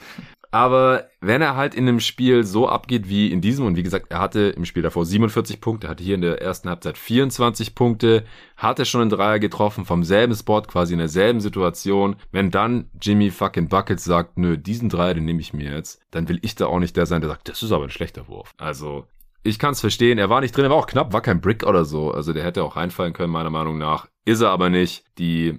Aber wenn er halt in einem Spiel so abgeht wie in diesem, und wie gesagt, er hatte im Spiel davor 47 Punkte, hatte hier in der ersten Halbzeit 24 Punkte, hatte schon einen Dreier getroffen vom selben Spot, quasi in derselben Situation. Wenn dann Jimmy fucking Buckets sagt, nö, diesen Dreier, den nehme ich mir jetzt, dann will ich da auch nicht der sein, der sagt, das ist aber ein schlechter Wurf. Also, ich kann es verstehen, er war nicht drin, er war auch knapp, war kein Brick oder so. Also der hätte auch reinfallen können, meiner Meinung nach. Ist er aber nicht. Die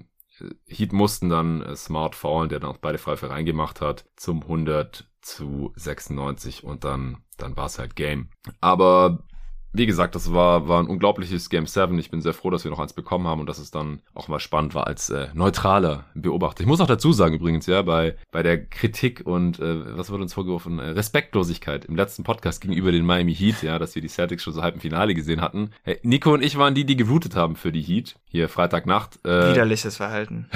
Heat mussten dann äh, Smart faulen, der dann auch beide Freiwürfe reingemacht hat, zum 100 zu 96 und dann, dann war es halt Game. Aber wie gesagt, das war, war ein unglaubliches Game 7. Ich bin sehr froh, dass wir noch eins bekommen haben und dass es dann auch mal spannend war als äh, neutraler Beobachter. Ich muss auch dazu sagen übrigens, ja, bei, bei der Kritik und äh, was wurde uns vorgeworfen? Äh, Respektlosigkeit im letzten Podcast gegenüber den Miami Heat, ja, dass wir die Celtics schon so halb im Finale gesehen hatten. Hey, Nico und ich waren die, die gewutet haben für die Heat. Hier Freitagnacht. Äh, Widerliches Verhalten.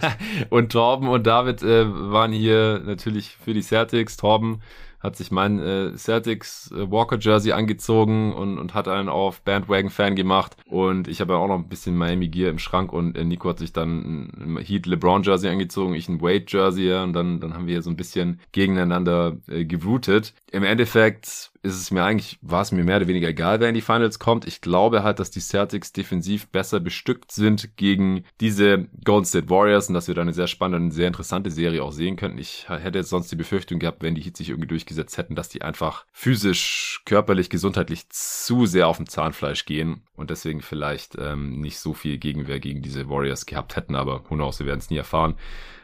und Torben und David äh, waren hier natürlich für die Celtics. Torben hat sich mein äh, Celtics äh, Walker Jersey angezogen und, und hat einen auf Bandwagon Fan gemacht und ich habe ja auch noch ein bisschen Miami Gear im Schrank und äh, Nico hat sich dann ein Heat LeBron Jersey angezogen, ich ein Wade Jersey ja, und dann dann haben wir so ein bisschen gegeneinander äh, gewootet. Im Endeffekt ist es mir eigentlich, war es mir mehr oder weniger egal, wer in die Finals kommt. Ich glaube halt, dass die Celtics defensiv besser bestückt sind gegen diese Golden State Warriors und dass wir da eine sehr spannende und sehr interessante Serie auch sehen könnten. Ich hätte jetzt sonst die Befürchtung gehabt, wenn die Heat sich irgendwie durchgesetzt hätten, dass die einfach physisch, körperlich, gesundheitlich zu sehr auf dem Zahnfleisch gehen und deswegen vielleicht ähm, nicht so viel Gegenwehr gegen diese Warriors gehabt hätten, aber who knows, wir werden es nie erfahren.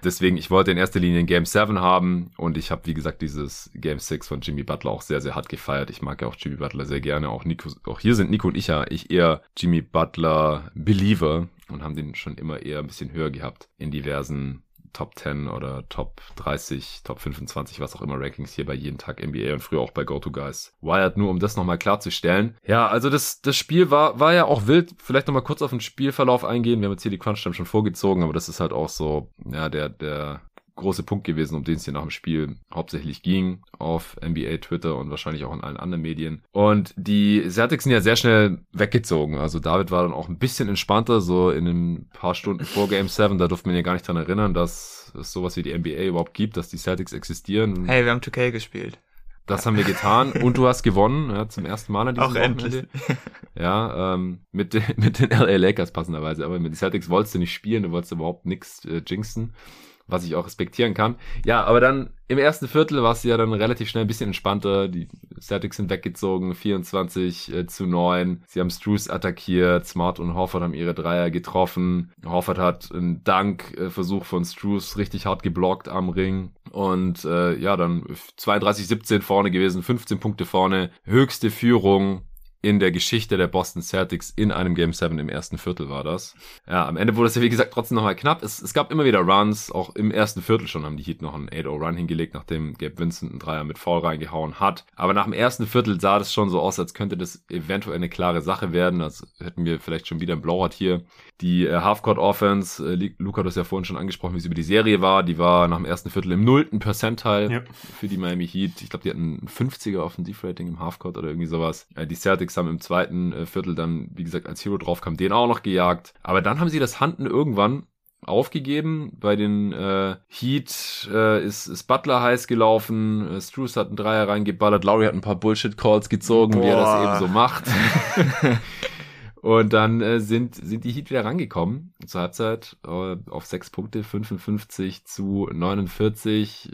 Deswegen, ich wollte in erster Linie ein Game 7 haben und ich habe, wie gesagt, dieses Game 6 von Jimmy Butler auch sehr, sehr hart gefeiert. Ich mag ja auch Jimmy Butler sehr gerne. Auch Nico, auch hier sind Nico und ich ja ich eher Jimmy Butler Believer und haben den schon immer eher ein bisschen höher gehabt in diversen Top 10 oder Top 30, Top 25, was auch immer Rankings hier bei jeden Tag NBA und früher auch bei GoToGuys. Wired nur, um das nochmal klarzustellen. Ja, also das, das Spiel war, war ja auch wild. Vielleicht nochmal kurz auf den Spielverlauf eingehen. Wir haben jetzt hier die Crunch-Time schon vorgezogen, aber das ist halt auch so, ja, der, der große Punkt gewesen, um den es hier nach dem Spiel hauptsächlich ging, auf NBA, Twitter und wahrscheinlich auch in allen anderen Medien. Und die Celtics sind ja sehr schnell weggezogen. Also David war dann auch ein bisschen entspannter, so in ein paar Stunden vor Game 7. Da durfte man ja gar nicht dran erinnern, dass es sowas wie die NBA überhaupt gibt, dass die Celtics existieren. Hey, wir haben 2K gespielt. Das haben wir getan und du hast gewonnen, ja, zum ersten Mal an diesem Auch Wochenende. endlich. Ja, ähm, mit, den, mit den LA Lakers passenderweise, aber mit den Celtics wolltest du nicht spielen, du wolltest überhaupt nichts äh, jinxen was ich auch respektieren kann. Ja, aber dann im ersten Viertel war es ja dann relativ schnell ein bisschen entspannter. Die Celtics sind weggezogen, 24 äh, zu 9. Sie haben Struce attackiert, Smart und Horford haben ihre Dreier getroffen. Horford hat einen Dankversuch von Struce richtig hart geblockt am Ring. Und äh, ja, dann 32-17 vorne gewesen, 15 Punkte vorne, höchste Führung in der Geschichte der Boston Celtics in einem Game 7 im ersten Viertel war das. Ja, am Ende wurde es ja wie gesagt trotzdem nochmal knapp. Es, es gab immer wieder Runs, auch im ersten Viertel schon haben die Heat noch einen 8-0-Run hingelegt, nachdem Gabe Vincent einen Dreier mit Foul reingehauen hat. Aber nach dem ersten Viertel sah das schon so aus, als könnte das eventuell eine klare Sache werden. Also hätten wir vielleicht schon wieder ein Blowout hier. Die äh, Halfcourt Offense, äh, Luca hat das ja vorhin schon angesprochen, wie es über die Serie war. Die war nach dem ersten Viertel im nullten Percentile ja. für die Miami Heat. Ich glaube, die hatten ein 50er Offensivrating im Halfcourt oder irgendwie sowas. Äh, die Celtics haben im zweiten äh, Viertel dann, wie gesagt, als Hero drauf kam, den auch noch gejagt. Aber dann haben sie das Handen irgendwann aufgegeben. Bei den äh, Heat äh, ist, ist Butler heiß gelaufen, äh, Struce hat einen Dreier reingeballert, Lowry hat ein paar Bullshit-Calls gezogen, Boah. wie er das eben so macht. Und dann äh, sind, sind die Heat wieder rangekommen zur Halbzeit äh, auf sechs Punkte, 55 zu 49.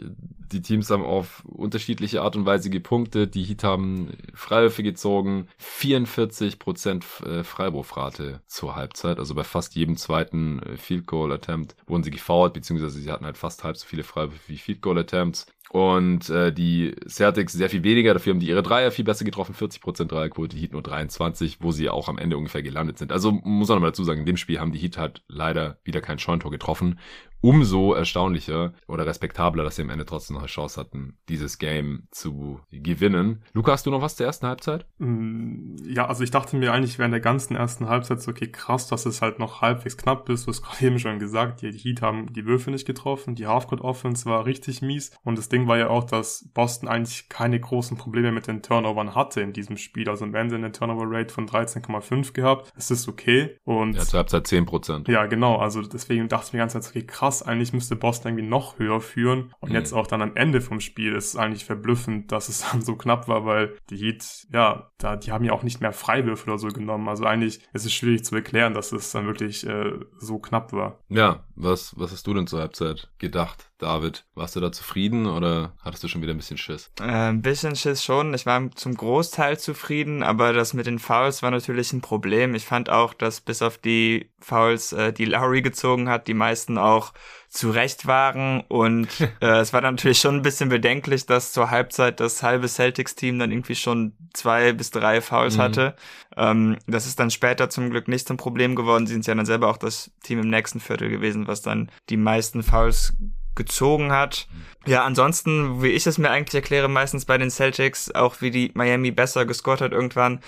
Die Teams haben auf unterschiedliche Art und Weise gepunktet. Die Heat haben Freiwürfe gezogen, 44 Prozent äh, Freiwurfrate zur Halbzeit. Also bei fast jedem zweiten äh, Field Goal Attempt wurden sie gefoult, beziehungsweise sie hatten halt fast halb so viele Freiwürfe wie Field Goal Attempts. Und äh, die Celtics sehr viel weniger, dafür haben die ihre Dreier viel besser getroffen, 40% Dreierquote, die Heat nur 23, wo sie auch am Ende ungefähr gelandet sind. Also muss man mal dazu sagen, in dem Spiel haben die Heat halt leider wieder kein Scheuntor getroffen umso erstaunlicher oder respektabler, dass sie am Ende trotzdem noch eine Chance hatten, dieses Game zu gewinnen. Luca, hast du noch was zur ersten Halbzeit? Mm, ja, also ich dachte mir eigentlich während der ganzen ersten Halbzeit so, okay, krass, dass es halt noch halbwegs knapp ist. Du hast gerade eben schon gesagt, die Heat haben die Würfe nicht getroffen, die Halfcourt Offense war richtig mies und das Ding war ja auch, dass Boston eigentlich keine großen Probleme mit den Turnovern hatte in diesem Spiel. Also am Ende eine Turnover Rate von 13,5 gehabt. Es ist okay und... Ja, zur Halbzeit 10%. Ja, genau. Also deswegen dachte ich mir ganz ganze Zeit, okay, krass, krass. Eigentlich müsste Boston irgendwie noch höher führen. Und mhm. jetzt auch dann am Ende vom Spiel ist es eigentlich verblüffend, dass es dann so knapp war, weil die Heat, ja, da, die haben ja auch nicht mehr Freiwürfe oder so genommen. Also eigentlich ist es schwierig zu erklären, dass es dann wirklich äh, so knapp war. Ja, was, was hast du denn zur Halbzeit gedacht? David, warst du da zufrieden oder hattest du schon wieder ein bisschen Schiss? Äh, ein bisschen Schiss schon. Ich war zum Großteil zufrieden, aber das mit den Fouls war natürlich ein Problem. Ich fand auch, dass bis auf die Fouls, äh, die Lowry gezogen hat, die meisten auch zurecht waren und äh, es war natürlich schon ein bisschen bedenklich, dass zur Halbzeit das halbe Celtics-Team dann irgendwie schon zwei bis drei Fouls mhm. hatte. Ähm, das ist dann später zum Glück nicht zum Problem geworden. Sie sind ja dann selber auch das Team im nächsten Viertel gewesen, was dann die meisten Fouls gezogen hat. Ja, ansonsten, wie ich es mir eigentlich erkläre, meistens bei den Celtics, auch wie die Miami besser gescored hat irgendwann,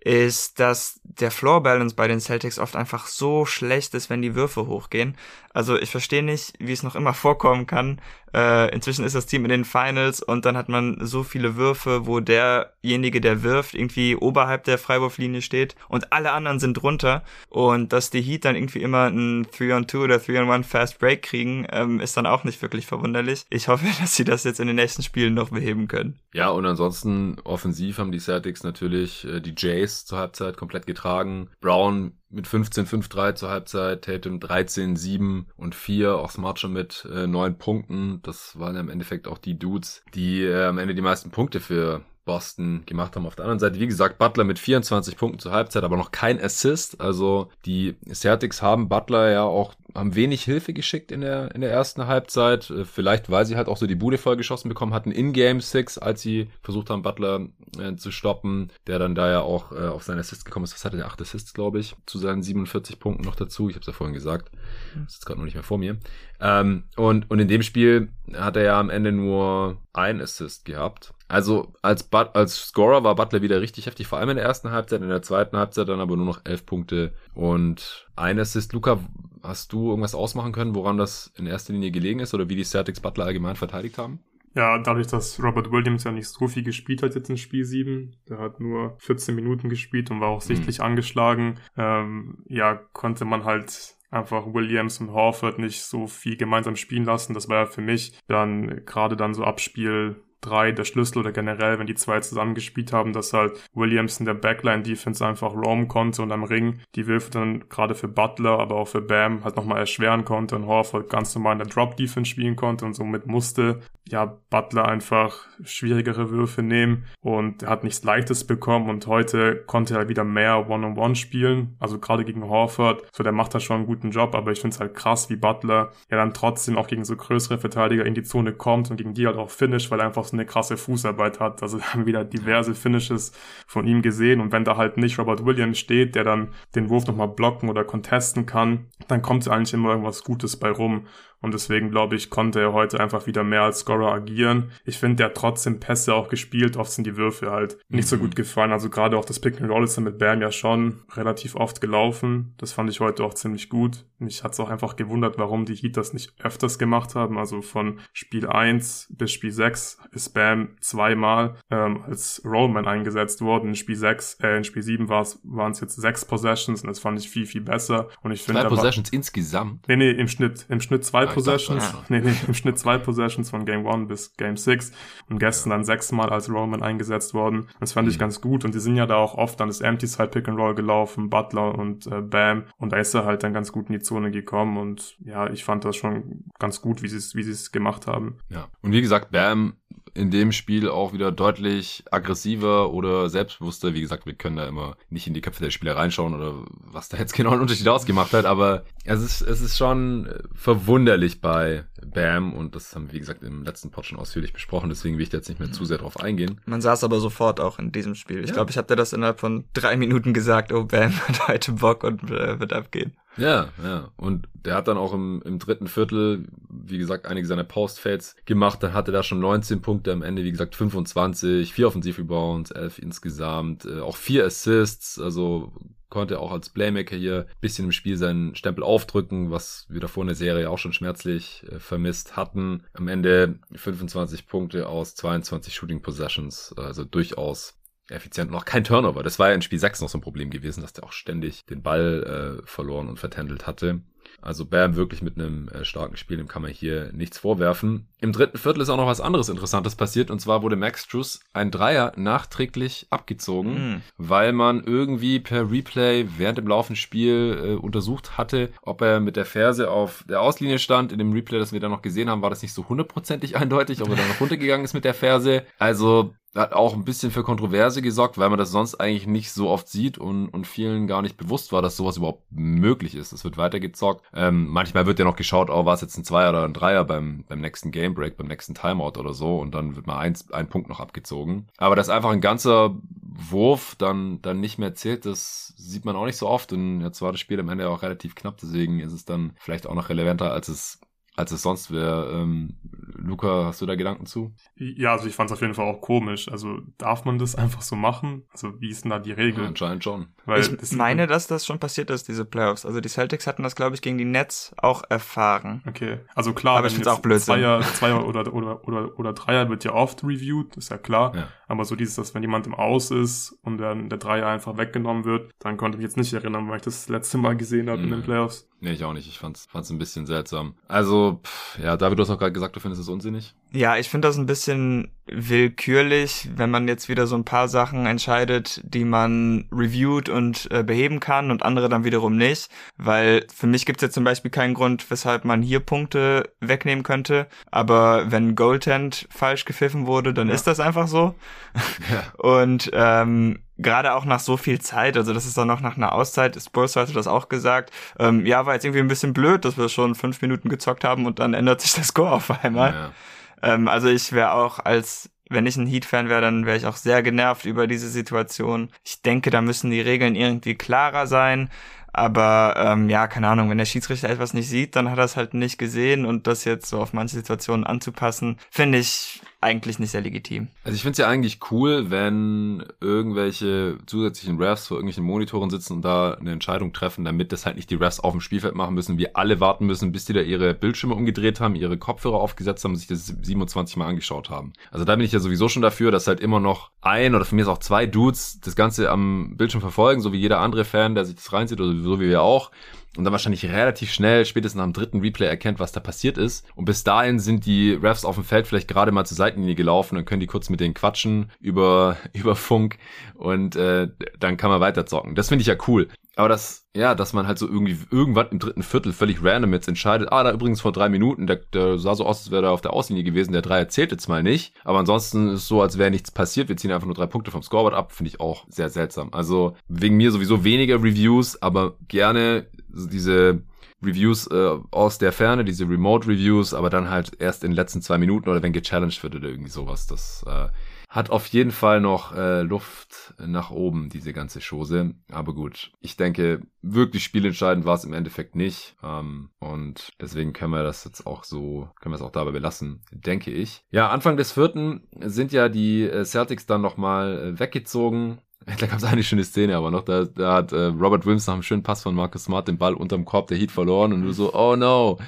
ist, dass der Floor Balance bei den Celtics oft einfach so schlecht ist, wenn die Würfe hochgehen. Also ich verstehe nicht, wie es noch immer vorkommen kann. Äh, inzwischen ist das Team in den Finals und dann hat man so viele Würfe, wo derjenige, der wirft, irgendwie oberhalb der Freiwurflinie steht und alle anderen sind drunter. Und dass die Heat dann irgendwie immer ein 3-on-2 oder 3-on-1 Fast Break kriegen, ähm, ist dann auch nicht wirklich verwunderlich. Ich hoffe, dass sie das jetzt in den nächsten Spielen noch beheben können. Ja, und ansonsten offensiv haben die Celtics natürlich äh, die Jays zur Halbzeit komplett getragen. Brown mit 15, 5, 3 zur Halbzeit, Tatum 13, 7 und 4, auch Smart schon mit äh, 9 Punkten. Das waren ja im Endeffekt auch die Dudes, die äh, am Ende die meisten Punkte für Boston gemacht haben. Auf der anderen Seite, wie gesagt, Butler mit 24 Punkten zur Halbzeit, aber noch kein Assist. Also die Celtics haben Butler ja auch haben wenig Hilfe geschickt in der, in der ersten Halbzeit. Äh, vielleicht, weil sie halt auch so die Bude voll geschossen bekommen hatten in Game 6, als sie versucht haben, Butler äh, zu stoppen, der dann da ja auch äh, auf seine Assist gekommen ist. Was hatte der? Acht Assists, glaube ich, zu seinen 47 Punkten noch dazu. Ich habe es ja vorhin gesagt. Das ist jetzt gerade noch nicht mehr vor mir. Ähm, und, und in dem Spiel hat er ja am Ende nur ein Assist gehabt. Also als, But als Scorer war Butler wieder richtig heftig, vor allem in der ersten Halbzeit, in der zweiten Halbzeit dann aber nur noch elf Punkte und ein Assist. Luca, hast du irgendwas ausmachen können, woran das in erster Linie gelegen ist oder wie die Celtics Butler allgemein verteidigt haben? Ja, dadurch, dass Robert Williams ja nicht so viel gespielt hat jetzt in Spiel 7, der hat nur 14 Minuten gespielt und war auch sichtlich mhm. angeschlagen, ähm, ja, konnte man halt einfach Williams und Horford nicht so viel gemeinsam spielen lassen. Das war ja für mich dann gerade dann so ab Spiel drei der Schlüssel oder generell, wenn die zwei zusammengespielt haben, dass halt Williams in der Backline-Defense einfach roamen konnte und am Ring die Würfe dann gerade für Butler, aber auch für Bam halt nochmal erschweren konnte und Horford ganz normal in der Drop-Defense spielen konnte und somit musste ja Butler einfach schwierigere Würfe nehmen und hat nichts Leichtes bekommen und heute konnte er wieder mehr One-on-One -on -One spielen, also gerade gegen Horford, so der macht da schon einen guten Job, aber ich finde es halt krass, wie Butler ja dann trotzdem auch gegen so größere Verteidiger in die Zone kommt und gegen die halt auch finish, weil er einfach so eine krasse Fußarbeit hat. Also haben wieder diverse Finishes von ihm gesehen und wenn da halt nicht Robert Williams steht, der dann den Wurf nochmal blocken oder contesten kann, dann kommt eigentlich immer irgendwas Gutes bei rum. Und deswegen glaube ich, konnte er heute einfach wieder mehr als Scorer agieren. Ich finde, der hat trotzdem Pässe auch gespielt. Oft sind die Würfe halt nicht so mhm. gut gefallen. Also gerade auch das Pick and Roll ist dann mit Bam ja schon relativ oft gelaufen. Das fand ich heute auch ziemlich gut. Mich hat es auch einfach gewundert, warum die Heat das nicht öfters gemacht haben. Also von Spiel 1 bis Spiel 6 ist Bam zweimal ähm, als Rollman eingesetzt worden. In Spiel 6, äh, in Spiel 7 waren es jetzt sechs Possessions und das fand ich viel, viel besser. Und ich finde. Zwei Possessions insgesamt? Nee, nee, im Schnitt. Im Schnitt zwei Possessions. Dachte, nee, nee, im Schnitt zwei Possessions von Game 1 bis Game 6 und gestern ja. dann sechsmal als Roman eingesetzt worden. Das fand mhm. ich ganz gut und die sind ja da auch oft an das Empty Side Pick and Roll gelaufen, Butler und äh, Bam und da ist er halt dann ganz gut in die Zone gekommen und ja, ich fand das schon ganz gut, wie sie es wie sie es gemacht haben. Ja. Und wie gesagt, Bam in dem Spiel auch wieder deutlich aggressiver oder selbstbewusster. Wie gesagt, wir können da immer nicht in die Köpfe der Spieler reinschauen oder was da jetzt genau einen Unterschied ausgemacht hat, aber es ist, es ist schon verwunderlich bei Bam und das haben wir, wie gesagt, im letzten Pod schon ausführlich besprochen, deswegen will ich da jetzt nicht mehr zu sehr drauf eingehen. Man saß aber sofort auch in diesem Spiel. Ich ja. glaube, ich habe dir das innerhalb von drei Minuten gesagt, oh Bam hat heute Bock und äh, wird abgehen. Ja, ja. Und der hat dann auch im, im dritten Viertel, wie gesagt, einige seiner Postfades gemacht. Dann hatte er da schon 19 Punkte am Ende, wie gesagt, 25, vier Offensivrebounds, elf insgesamt, äh, auch vier Assists, also konnte auch als Playmaker hier bisschen im Spiel seinen Stempel aufdrücken, was wir davor in der Serie auch schon schmerzlich äh, vermisst hatten. Am Ende 25 Punkte aus 22 Shooting Possessions, also durchaus effizient. Noch kein Turnover. Das war ja in Spiel 6 noch so ein Problem gewesen, dass der auch ständig den Ball äh, verloren und vertändelt hatte. Also Bam wirklich mit einem äh, starken Spiel, dem kann man hier nichts vorwerfen. Im dritten Viertel ist auch noch was anderes Interessantes passiert und zwar wurde Max Truss ein Dreier nachträglich abgezogen, mhm. weil man irgendwie per Replay während dem laufenden Spiel äh, untersucht hatte, ob er mit der Ferse auf der Auslinie stand. In dem Replay, das wir da noch gesehen haben, war das nicht so hundertprozentig eindeutig, ob er da noch runtergegangen ist mit der Ferse. Also hat auch ein bisschen für Kontroverse gesorgt, weil man das sonst eigentlich nicht so oft sieht und, und vielen gar nicht bewusst war, dass sowas überhaupt möglich ist. Es wird weitergezockt. Ähm, manchmal wird ja noch geschaut, oh, war es jetzt ein Zweier oder ein Dreier beim, beim nächsten Gamebreak, beim nächsten Timeout oder so und dann wird mal eins, ein Punkt noch abgezogen. Aber dass einfach ein ganzer Wurf dann, dann nicht mehr zählt, das sieht man auch nicht so oft und jetzt war das Spiel am Ende auch relativ knapp, deswegen ist es dann vielleicht auch noch relevanter, als es als es sonst wäre. Ähm, Luca, hast du da Gedanken zu? Ja, also ich fand es auf jeden Fall auch komisch. Also darf man das einfach so machen? Also wie ist denn da die Regel? Ja, anscheinend schon. Weil ich meine, dass das schon passiert ist, diese Playoffs. Also die Celtics hatten das, glaube ich, gegen die Nets auch erfahren. Okay, also klar, aber ich finde auch Blödsinn. Zweier, Zweier oder, oder, oder, oder Dreier wird ja oft reviewed, ist ja klar. Ja. Aber so dieses, dass wenn jemand im Aus ist und dann der Dreier einfach weggenommen wird, dann konnte ich mich jetzt nicht erinnern, weil ich das letzte Mal gesehen habe mhm. in den mhm. Playoffs. Nee, ich auch nicht. Ich fand's, fand's ein bisschen seltsam. Also, pff, ja, David, du hast auch gerade gesagt, du findest es unsinnig. Ja, ich finde das ein bisschen willkürlich, wenn man jetzt wieder so ein paar Sachen entscheidet, die man reviewt und äh, beheben kann und andere dann wiederum nicht. Weil für mich gibt es jetzt zum Beispiel keinen Grund, weshalb man hier Punkte wegnehmen könnte. Aber wenn Goaltend falsch gepfiffen wurde, dann ja. ist das einfach so. Ja. Und ähm, gerade auch nach so viel Zeit, also das ist dann noch nach einer Auszeit, Spurs hatte das auch gesagt, ähm, ja, war jetzt irgendwie ein bisschen blöd, dass wir schon fünf Minuten gezockt haben und dann ändert sich das Score auf einmal. Ja. Ähm, also ich wäre auch als wenn ich ein Heat-Fan wäre, dann wäre ich auch sehr genervt über diese Situation. Ich denke, da müssen die Regeln irgendwie klarer sein. Aber ähm, ja, keine Ahnung, wenn der Schiedsrichter etwas nicht sieht, dann hat er es halt nicht gesehen und das jetzt so auf manche Situationen anzupassen, finde ich eigentlich nicht sehr legitim. Also ich finde es ja eigentlich cool, wenn irgendwelche zusätzlichen Refs vor irgendwelchen Monitoren sitzen und da eine Entscheidung treffen, damit das halt nicht die Refs auf dem Spielfeld machen müssen, wir alle warten müssen, bis die da ihre Bildschirme umgedreht haben, ihre Kopfhörer aufgesetzt haben und sich das 27 Mal angeschaut haben. Also da bin ich ja sowieso schon dafür, dass halt immer noch ein oder von mir ist auch zwei Dudes das Ganze am Bildschirm verfolgen, so wie jeder andere Fan, der sich das reinzieht oder so wie wir auch und dann wahrscheinlich relativ schnell, spätestens dem dritten Replay erkennt, was da passiert ist. Und bis dahin sind die Refs auf dem Feld vielleicht gerade mal zur Seitenlinie gelaufen, dann können die kurz mit denen quatschen über, über Funk und äh, dann kann man weiter zocken. Das finde ich ja cool. Aber das, ja, dass man halt so irgendwie irgendwann im dritten Viertel völlig random jetzt entscheidet, ah, da übrigens vor drei Minuten, der, der sah so aus, als wäre er auf der Auslinie gewesen, der drei erzählt jetzt mal nicht. Aber ansonsten ist es so, als wäre nichts passiert. Wir ziehen einfach nur drei Punkte vom Scoreboard ab, finde ich auch sehr seltsam. Also wegen mir sowieso weniger Reviews, aber gerne diese Reviews äh, aus der Ferne, diese Remote Reviews, aber dann halt erst in den letzten zwei Minuten oder wenn gechallenged wird oder irgendwie sowas. Das äh, hat auf jeden Fall noch äh, Luft nach oben, diese ganze Chose. Aber gut, ich denke, wirklich spielentscheidend war es im Endeffekt nicht. Ähm, und deswegen können wir das jetzt auch so, können wir es auch dabei belassen, denke ich. Ja, Anfang des vierten sind ja die äh, Celtics dann nochmal äh, weggezogen da gab es eine schöne Szene aber noch, da, da hat äh, Robert Williams nach einem schönen Pass von Marcus Smart den Ball unterm Korb der Heat verloren und du so, oh no.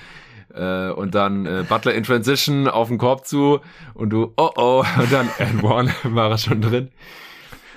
Äh, und dann äh, Butler in Transition auf den Korb zu und du, oh oh, und dann and one war er schon drin.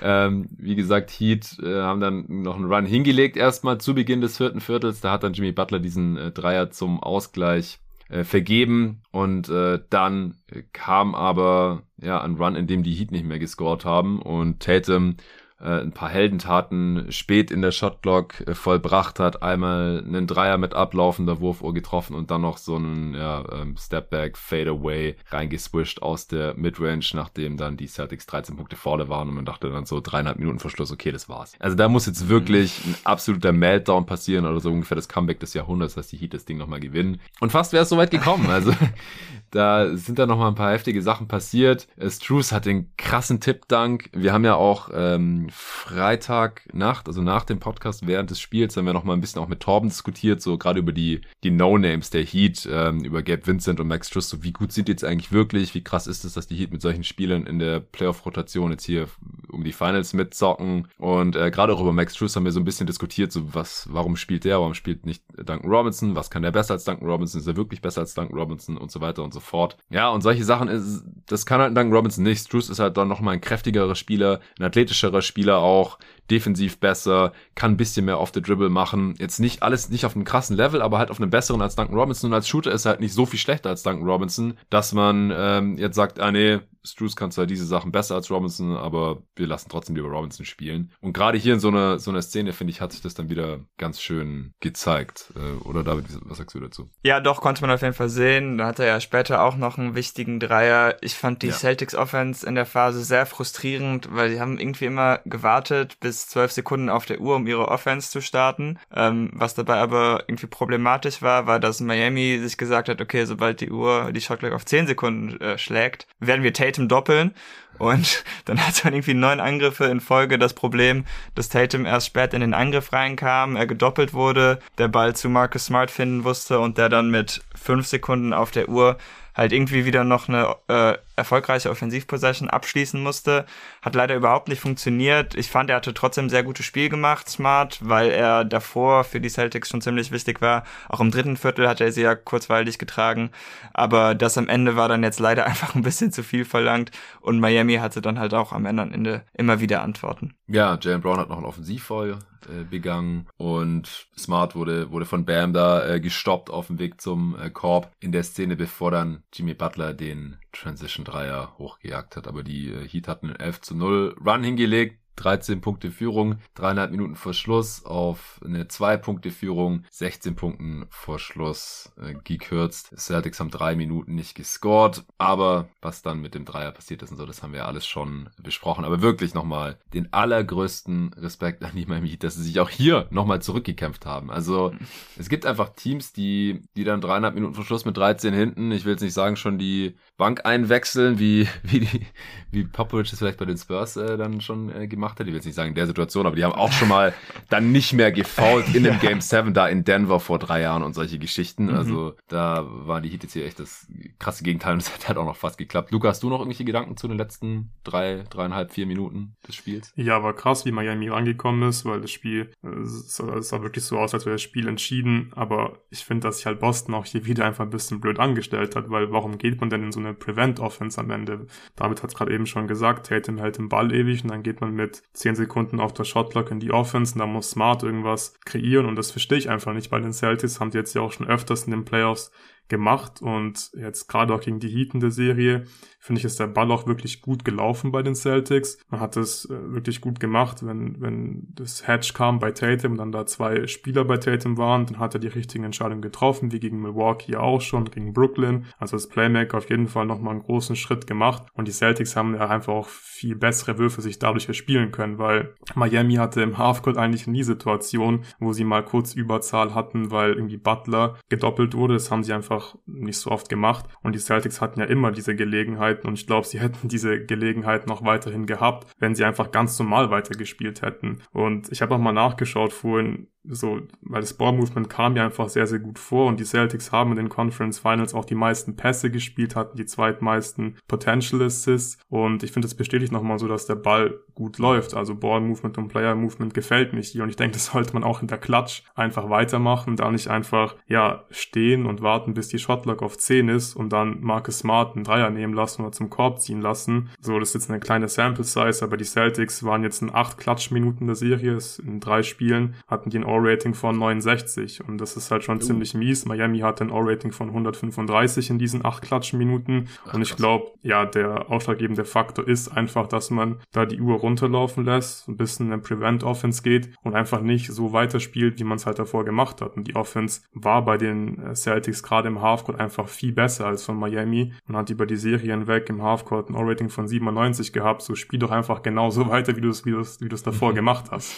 Ähm, wie gesagt, Heat äh, haben dann noch einen Run hingelegt erstmal zu Beginn des vierten Viertels. Da hat dann Jimmy Butler diesen äh, Dreier zum Ausgleich äh, vergeben und äh, dann kam aber ja ein Run, in dem die Heat nicht mehr gescored haben und Tatum äh, ein paar Heldentaten spät in der Shotglock äh, vollbracht hat. Einmal einen Dreier mit ablaufender Wurfuhr getroffen und dann noch so einen ja, ähm, Stepback Fadeaway reingeswischt aus der Midrange, nachdem dann die Celtics 13 Punkte vorne waren und man dachte dann so dreieinhalb Minuten Verschluss, okay, das war's. Also da muss jetzt wirklich mhm. ein absoluter Meltdown passieren oder so ungefähr das Comeback des Jahrhunderts, dass die Heat das Ding nochmal gewinnen. Und fast wäre es soweit gekommen. Also da sind dann nochmal ein paar heftige Sachen passiert. Struce hat den krassen Tipp-Dank. Wir haben ja auch ähm, Freitagnacht, also nach dem Podcast während des Spiels, haben wir noch mal ein bisschen auch mit Torben diskutiert, so gerade über die, die No-Names der Heat, ähm, über Gabe Vincent und Max Truss, so wie gut sind die jetzt eigentlich wirklich, wie krass ist es, dass die Heat mit solchen Spielern in der Playoff-Rotation jetzt hier um die Finals mitzocken? Und äh, gerade auch über Max Truss haben wir so ein bisschen diskutiert, so was, warum spielt der, warum spielt nicht Duncan Robinson, was kann der besser als Duncan Robinson, ist er wirklich besser als Duncan Robinson? Und so weiter und so fort. Ja, und solche Sachen, ist, das kann halt Duncan Robinson nicht. Struce ist halt dann nochmal ein kräftigerer Spieler, ein athletischerer Spieler auch, auch defensiv besser, kann ein bisschen mehr auf the Dribble machen. Jetzt nicht alles nicht auf einem krassen Level, aber halt auf einem besseren als Duncan Robinson. Und als Shooter ist er halt nicht so viel schlechter als Duncan Robinson, dass man ähm, jetzt sagt, ah nee, Struce kann zwar diese Sachen besser als Robinson, aber wir lassen trotzdem lieber Robinson spielen. Und gerade hier in so einer so einer Szene, finde ich, hat sich das dann wieder ganz schön gezeigt. Äh, oder David, was sagst du dazu? Ja, doch, konnte man auf jeden Fall sehen. Da hat er ja später auch noch einen wichtigen Dreier. Ich fand die ja. Celtics Offense in der Phase sehr frustrierend, weil die haben irgendwie immer gewartet bis zwölf Sekunden auf der Uhr, um ihre Offense zu starten. Ähm, was dabei aber irgendwie problematisch war, war, dass Miami sich gesagt hat, okay, sobald die Uhr die Shotclock auf zehn Sekunden äh, schlägt, werden wir Tatum doppeln. Und dann hat man irgendwie neun Angriffe in Folge das Problem, dass Tatum erst spät in den Angriff reinkam, er gedoppelt wurde, der Ball zu Marcus Smart finden wusste und der dann mit fünf Sekunden auf der Uhr halt irgendwie wieder noch eine äh, erfolgreiche Offensivpossession abschließen musste. Hat leider überhaupt nicht funktioniert. Ich fand, er hatte trotzdem sehr gutes Spiel gemacht, Smart, weil er davor für die Celtics schon ziemlich wichtig war. Auch im dritten Viertel hat er sie ja kurzweilig getragen. Aber das am Ende war dann jetzt leider einfach ein bisschen zu viel verlangt. Und Miami hatte dann halt auch am Ende immer wieder Antworten. Ja, Jalen Brown hat noch ein Offensivfoul äh, begangen und Smart wurde, wurde von Bam da äh, gestoppt auf dem Weg zum äh, Korb in der Szene, bevor dann Jimmy Butler den Transition Dreier hochgejagt hat. Aber die äh, Heat hatten 11 zu 0 Run hingelegt. 13 Punkte Führung, dreieinhalb Minuten vor Schluss auf eine 2 Punkte Führung, 16 Punkten vor Schluss äh, gekürzt. Celtics haben drei Minuten nicht gescored, aber was dann mit dem Dreier passiert ist und so, das haben wir alles schon besprochen. Aber wirklich nochmal den allergrößten Respekt an die Miami Heat, dass sie sich auch hier nochmal zurückgekämpft haben. Also es gibt einfach Teams, die, die dann dreieinhalb Minuten vor Schluss mit 13 hinten, ich will jetzt nicht sagen, schon die Bank einwechseln, wie, wie, die, wie Popovich es vielleicht bei den Spurs äh, dann schon äh, gemacht gemacht hat. Ich will jetzt nicht sagen in der Situation, aber die haben auch schon mal dann nicht mehr gefault in dem Game 7 da in Denver vor drei Jahren und solche Geschichten. Mhm. Also da waren die Heat jetzt hier echt das krasse Gegenteil und es hat halt auch noch fast geklappt. Luca, hast du noch irgendwelche Gedanken zu den letzten drei, dreieinhalb, vier Minuten des Spiels? Ja, war krass, wie Miami rangekommen ist, weil das Spiel, es sah wirklich so aus, als wäre das Spiel entschieden, aber ich finde, dass sich halt Boston auch hier wieder einfach ein bisschen blöd angestellt hat, weil warum geht man denn in so eine Prevent-Offense am Ende? David hat es gerade eben schon gesagt, Tatum hält den Ball ewig und dann geht man mit 10 Sekunden auf der Shotlock in die Offense und da muss Smart irgendwas kreieren und das verstehe ich einfach nicht. Bei den Celtics haben die jetzt ja auch schon öfters in den Playoffs gemacht und jetzt gerade auch gegen die Heat in der Serie finde ich, ist der Ball auch wirklich gut gelaufen bei den Celtics. Man hat es äh, wirklich gut gemacht, wenn, wenn das Hatch kam bei Tatum und dann da zwei Spieler bei Tatum waren, dann hat er die richtigen Entscheidungen getroffen, wie gegen Milwaukee auch schon, gegen Brooklyn. Also das Playmaker auf jeden Fall nochmal einen großen Schritt gemacht und die Celtics haben ja einfach auch viel bessere Würfe sich dadurch erspielen können, weil Miami hatte im Halfcourt eigentlich nie Situation, wo sie mal kurz Überzahl hatten, weil irgendwie Butler gedoppelt wurde. Das haben sie einfach nicht so oft gemacht und die Celtics hatten ja immer diese Gelegenheit, Gelegenheiten und ich glaube, sie hätten diese Gelegenheit noch weiterhin gehabt, wenn sie einfach ganz normal weitergespielt hätten. Und ich habe auch mal nachgeschaut vorhin, so, weil das Ball-Movement kam ja einfach sehr, sehr gut vor und die Celtics haben in den Conference Finals auch die meisten Pässe gespielt, hatten die zweitmeisten Potential Assists und ich finde, das bestätigt nochmal so, dass der Ball gut läuft. Also Ball-Movement und Player-Movement gefällt mir hier und ich denke, das sollte man auch in der Klatsch einfach weitermachen, da nicht einfach, ja, stehen und warten, bis die Shotlock auf 10 ist und dann Marcus Smart einen Dreier nehmen lassen oder zum Korb ziehen lassen. So, das ist jetzt eine kleine Sample Size, aber die Celtics waren jetzt in acht Klatschminuten der Serie, in drei Spielen, hatten die ein O-Rating von 69 und das ist halt schon oh. ziemlich mies. Miami hat ein O-Rating von 135 in diesen acht Klatschminuten und ich glaube, ja, der ausschlaggebende Faktor ist einfach, dass man da die Uhr runterlaufen lässt, ein bisschen in Prevent Offense geht und einfach nicht so weiterspielt, wie man es halt davor gemacht hat. Und die Offense war bei den äh, Celtics gerade im Halfcourt einfach viel besser als von Miami und hat über die Serie hinweg im Halfcourt ein O-Rating von 97 gehabt. So spiel doch einfach genauso weiter, wie du es wie du's, wie du's davor mhm. gemacht hast.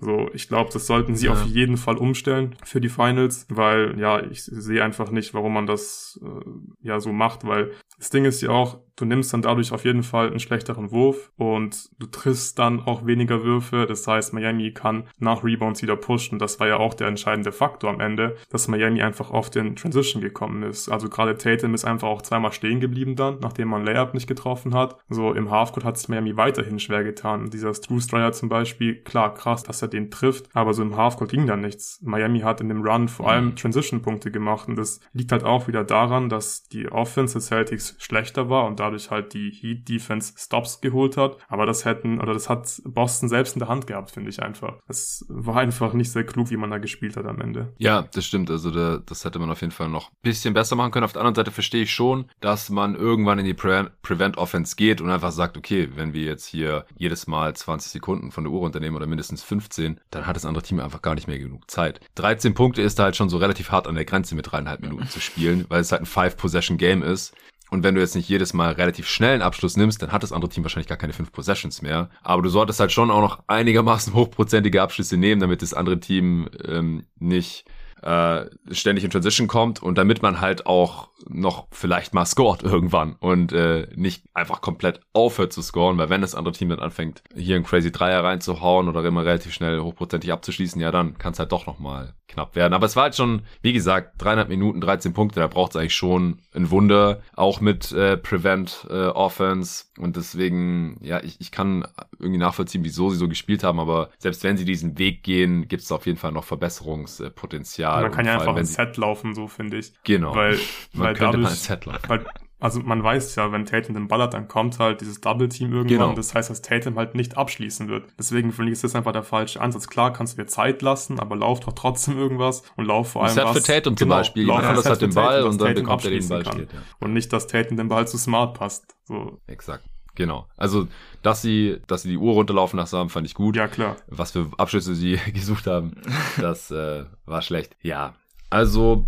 So, ich glaube, das sollten sie ja. auf jeden Fall umstellen für die Finals, weil ja, ich sehe einfach nicht, warum man das äh, ja so macht, weil das Ding ist ja auch, du nimmst dann dadurch auf jeden Fall einen schlechteren Wurf und du triffst dann auch weniger Würfe. Das heißt, Miami kann nach Rebounds wieder pushen. Das war ja auch der entscheidende Faktor am Ende, dass Miami einfach auf den Transition gekommen ist. Also gerade Tatum ist einfach auch zweimal stehen geblieben dann, nachdem man Layup nicht getroffen hat. So im Halfcourt hat es Miami weiterhin schwer getan. Dieser Strus-Dreier zum Beispiel, klar, krass, dass er den trifft, aber so im Halfcourt ging da nichts. Miami hat in dem Run vor allem mhm. Transition-Punkte gemacht und das liegt halt auch wieder daran, dass die Offense des Celtics schlechter war und dadurch halt die Heat Defense Stops geholt hat. Aber das hätten, oder das hat Boston selbst in der Hand gehabt, finde ich einfach. Es war einfach nicht sehr klug, wie man da gespielt hat am Ende. Ja, das stimmt. Also da, das hätte man auf jeden Fall noch ein bisschen besser machen können. Auf der anderen Seite verstehe ich schon, dass man irgendwann in die Pre Prevent Offense geht und einfach sagt, okay, wenn wir jetzt hier jedes Mal 20 Sekunden von der Uhr unternehmen oder mindestens 15, dann hat das andere Team einfach gar nicht mehr genug Zeit. 13 Punkte ist da halt schon so relativ hart an der Grenze mit dreieinhalb Minuten zu spielen, weil es halt ein Five-Possession-Game ist. Und wenn du jetzt nicht jedes Mal relativ schnell einen Abschluss nimmst, dann hat das andere Team wahrscheinlich gar keine fünf Possessions mehr. Aber du solltest halt schon auch noch einigermaßen hochprozentige Abschlüsse nehmen, damit das andere Team ähm, nicht äh, ständig in Transition kommt und damit man halt auch noch vielleicht mal scored irgendwann und äh, nicht einfach komplett aufhört zu scoren, weil wenn das andere Team dann anfängt, hier einen crazy Dreier reinzuhauen oder immer relativ schnell hochprozentig abzuschließen, ja, dann kann es halt doch nochmal knapp werden. Aber es war halt schon, wie gesagt, 300 Minuten, 13 Punkte, da braucht es eigentlich schon ein Wunder, auch mit äh, Prevent äh, Offense und deswegen, ja, ich, ich kann irgendwie nachvollziehen, wieso sie so gespielt haben, aber selbst wenn sie diesen Weg gehen, gibt es auf jeden Fall noch Verbesserungspotenzial. Man kann ja einfach ein Set laufen, so finde ich. Genau. Weil, Man weil könnte dadurch, ein Set laufen. Weil also man weiß ja, wenn Tatum den Ball hat, dann kommt halt dieses Double-Team irgendwann. Genau. Das heißt, dass Tatum halt nicht abschließen wird. Deswegen finde ich, ist das einfach der falsche Ansatz. Klar kannst du dir Zeit lassen, aber lauf doch trotzdem irgendwas und lauf vor allem das was. für Tatum genau, zum Beispiel. Lauf ja, das hat den Ball Tatum, und dann Tatum bekommt er den Ball. Steht, ja. Und nicht, dass Tatum den Ball zu smart passt. So. Exakt. Genau. Also, dass sie, dass sie die Uhr runterlaufen lassen haben, fand ich gut. Ja, klar. Was für Abschlüsse sie gesucht haben, das äh, war schlecht. Ja. Also,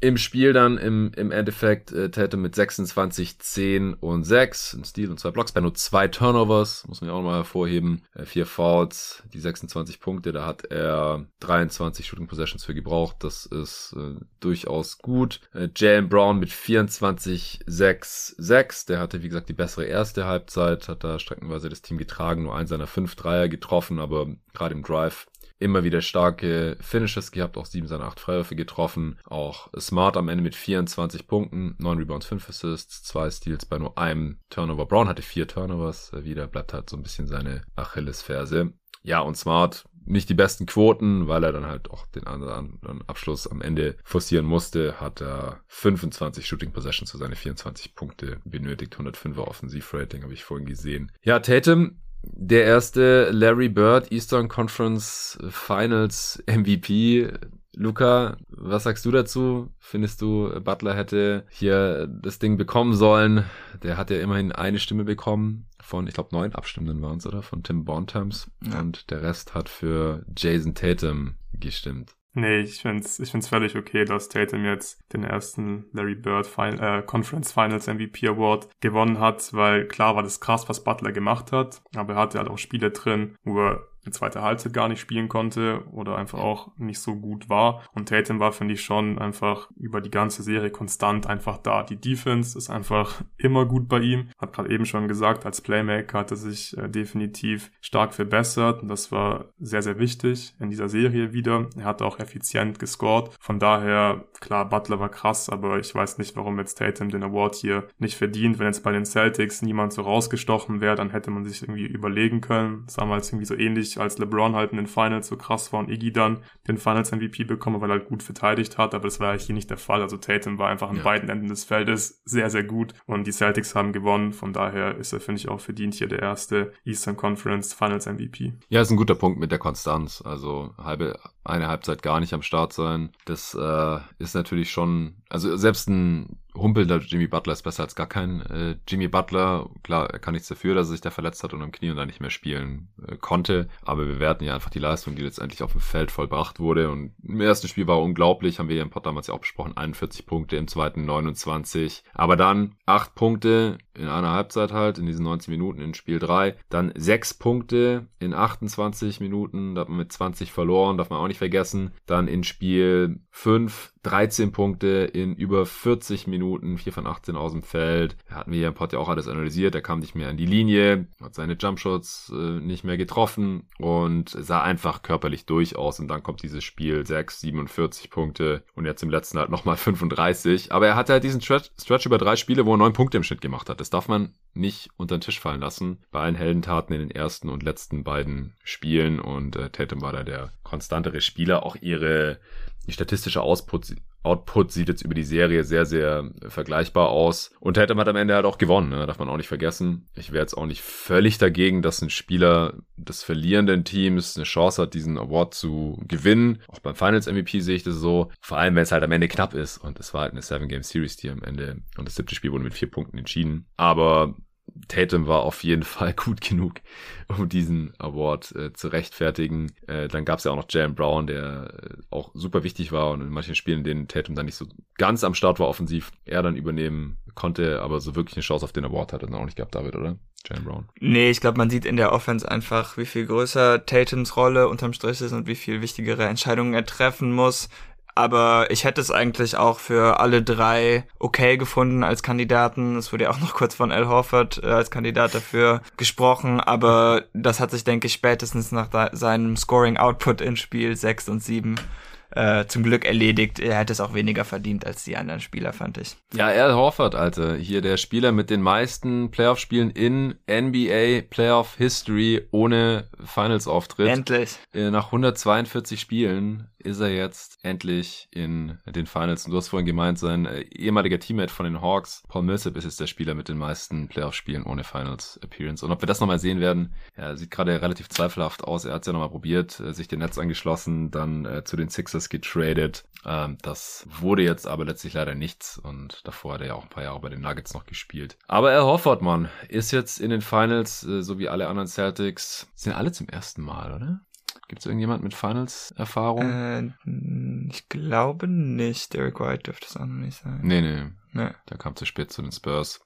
im Spiel dann im, im Endeffekt äh, Tatum mit 26, 10 und 6, ein Steal und zwei Blocks, bei nur zwei Turnovers, muss man ja auch mal hervorheben, äh, vier Fouls, die 26 Punkte, da hat er 23 Shooting Possessions für gebraucht, das ist äh, durchaus gut. Äh, Jalen Brown mit 24, 6, 6, der hatte wie gesagt die bessere erste Halbzeit, hat da streckenweise das Team getragen, nur einen seiner fünf Dreier getroffen, aber gerade im Drive immer wieder starke Finishes gehabt, auch 7 seiner 8 Freiwürfe getroffen. Auch Smart am Ende mit 24 Punkten, 9 Rebounds, 5 Assists, 2 Steals bei nur einem Turnover. Brown hatte 4 Turnovers, äh, wieder bleibt halt so ein bisschen seine Achillesferse. Ja, und Smart nicht die besten Quoten, weil er dann halt auch den anderen Abschluss am Ende forcieren musste, hat er 25 Shooting Possessions für seine 24 Punkte benötigt, 105er Offensivrating, habe ich vorhin gesehen. Ja, Tatum der erste Larry Bird Eastern Conference Finals MVP. Luca, was sagst du dazu? Findest du, Butler hätte hier das Ding bekommen sollen? Der hat ja immerhin eine Stimme bekommen von, ich glaube, neun Abstimmenden waren es, oder? Von Tim Bontemps. Ja. Und der Rest hat für Jason Tatum gestimmt. Nee, ich find's, ich find's völlig okay, dass Tatum jetzt den ersten Larry Bird Fin äh, Conference Finals MVP Award gewonnen hat, weil klar war das krass, was Butler gemacht hat, aber er hatte halt auch Spiele drin, wo er die zweite Halbzeit gar nicht spielen konnte oder einfach auch nicht so gut war. Und Tatum war, finde ich, schon einfach über die ganze Serie konstant einfach da. Die Defense ist einfach immer gut bei ihm. Hat gerade eben schon gesagt, als Playmaker hat er sich äh, definitiv stark verbessert. Und das war sehr, sehr wichtig in dieser Serie wieder. Er hat auch effizient gescored. Von daher, klar, Butler war krass, aber ich weiß nicht, warum jetzt Tatum den Award hier nicht verdient. Wenn jetzt bei den Celtics niemand so rausgestochen wäre, dann hätte man sich irgendwie überlegen können. Das haben wir jetzt irgendwie so ähnlich ähnlich als LeBron halt in den Finals so krass war und Iggy dann den Finals MVP bekommen, weil er halt gut verteidigt hat, aber das war ja hier nicht der Fall. Also Tatum war einfach an ja. beiden Enden des Feldes sehr, sehr gut und die Celtics haben gewonnen. Von daher ist er, finde ich, auch verdient hier der erste Eastern Conference Finals MVP. Ja, ist ein guter Punkt mit der Konstanz. Also halbe, eine Halbzeit gar nicht am Start sein. Das äh, ist natürlich schon, also selbst ein humpelnder Jimmy Butler ist besser als gar kein äh, Jimmy Butler. Klar, er kann nichts dafür, dass er sich da verletzt hat und am Knie und da nicht mehr spielen äh, konnte. Aber wir werten ja einfach die Leistung, die letztendlich auf dem Feld vollbracht wurde. Und im ersten Spiel war unglaublich, haben wir ja im Pod damals ja auch besprochen, 41 Punkte, im zweiten 29. Aber dann acht Punkte in einer Halbzeit halt, in diesen 19 Minuten in Spiel 3. Dann sechs Punkte in 28 Minuten, da hat man mit 20 verloren, darf man auch nicht vergessen. Dann in Spiel 5 13 Punkte in über 40 Minuten, 4 von 18 aus dem Feld. Er hat mir im Pod ja auch alles analysiert, er kam nicht mehr an die Linie, hat seine Jumpshots äh, nicht mehr getroffen und sah einfach körperlich durch aus und dann kommt dieses Spiel 6, 47 Punkte und jetzt im letzten halt nochmal 35. Aber er hatte halt diesen Stretch, Stretch über drei Spiele, wo er neun Punkte im Schnitt gemacht hat. Das darf man nicht unter den Tisch fallen lassen. Bei allen Heldentaten in den ersten und letzten beiden Spielen und äh, Tatum war da der konstantere Spieler. Auch ihre die statistische Output, Output sieht jetzt über die Serie sehr, sehr vergleichbar aus. Und Tatum hat am Ende halt auch gewonnen, ne? darf man auch nicht vergessen. Ich wäre jetzt auch nicht völlig dagegen, dass ein Spieler des verlierenden Teams eine Chance hat, diesen Award zu gewinnen. Auch beim Finals MVP sehe ich das so. Vor allem, wenn es halt am Ende knapp ist. Und es war halt eine Seven-Game-Series, die am Ende und das siebte Spiel wurde mit vier Punkten entschieden. Aber Tatum war auf jeden Fall gut genug, um diesen Award äh, zu rechtfertigen. Äh, dann gab es ja auch noch Jalen Brown, der äh, auch super wichtig war und in manchen Spielen, in denen Tatum dann nicht so ganz am Start war offensiv, er dann übernehmen konnte, aber so wirklich eine Chance auf den Award hat er dann auch nicht gehabt, David, oder? Jalen Brown. Nee, ich glaube, man sieht in der Offense einfach, wie viel größer Tatums Rolle unterm Strich ist und wie viel wichtigere Entscheidungen er treffen muss aber ich hätte es eigentlich auch für alle drei okay gefunden als Kandidaten. Es wurde ja auch noch kurz von Al Horford äh, als Kandidat dafür gesprochen, aber das hat sich, denke ich, spätestens nach seinem Scoring-Output in Spiel 6 und 7 äh, zum Glück erledigt. Er hätte es auch weniger verdient als die anderen Spieler, fand ich. Ja, Al Horford, Alter. Hier der Spieler mit den meisten Playoff-Spielen in NBA Playoff History ohne Finals-Auftritt. Endlich. Äh, nach 142 Spielen ist er jetzt endlich in den Finals. Und du hast vorhin gemeint, sein äh, ehemaliger Teammate von den Hawks, Paul Millsap, ist jetzt der Spieler mit den meisten Playoff-Spielen ohne Finals-Appearance. Und ob wir das nochmal sehen werden, ja, sieht gerade relativ zweifelhaft aus. Er hat es ja nochmal probiert, äh, sich den Netz angeschlossen, dann äh, zu den Sixers getradet. Ähm, das wurde jetzt aber letztlich leider nichts. Und davor hat er ja auch ein paar Jahre bei den Nuggets noch gespielt. Aber Al Horford, Mann, ist jetzt in den Finals, äh, so wie alle anderen Celtics. Sind alle zum ersten Mal, oder? Gibt es irgendjemand mit Finals-Erfahrung? Äh, ich glaube nicht. Derek White dürfte es auch noch nicht sein. Nee, nee. Nee. Der kam zu spät zu den Spurs.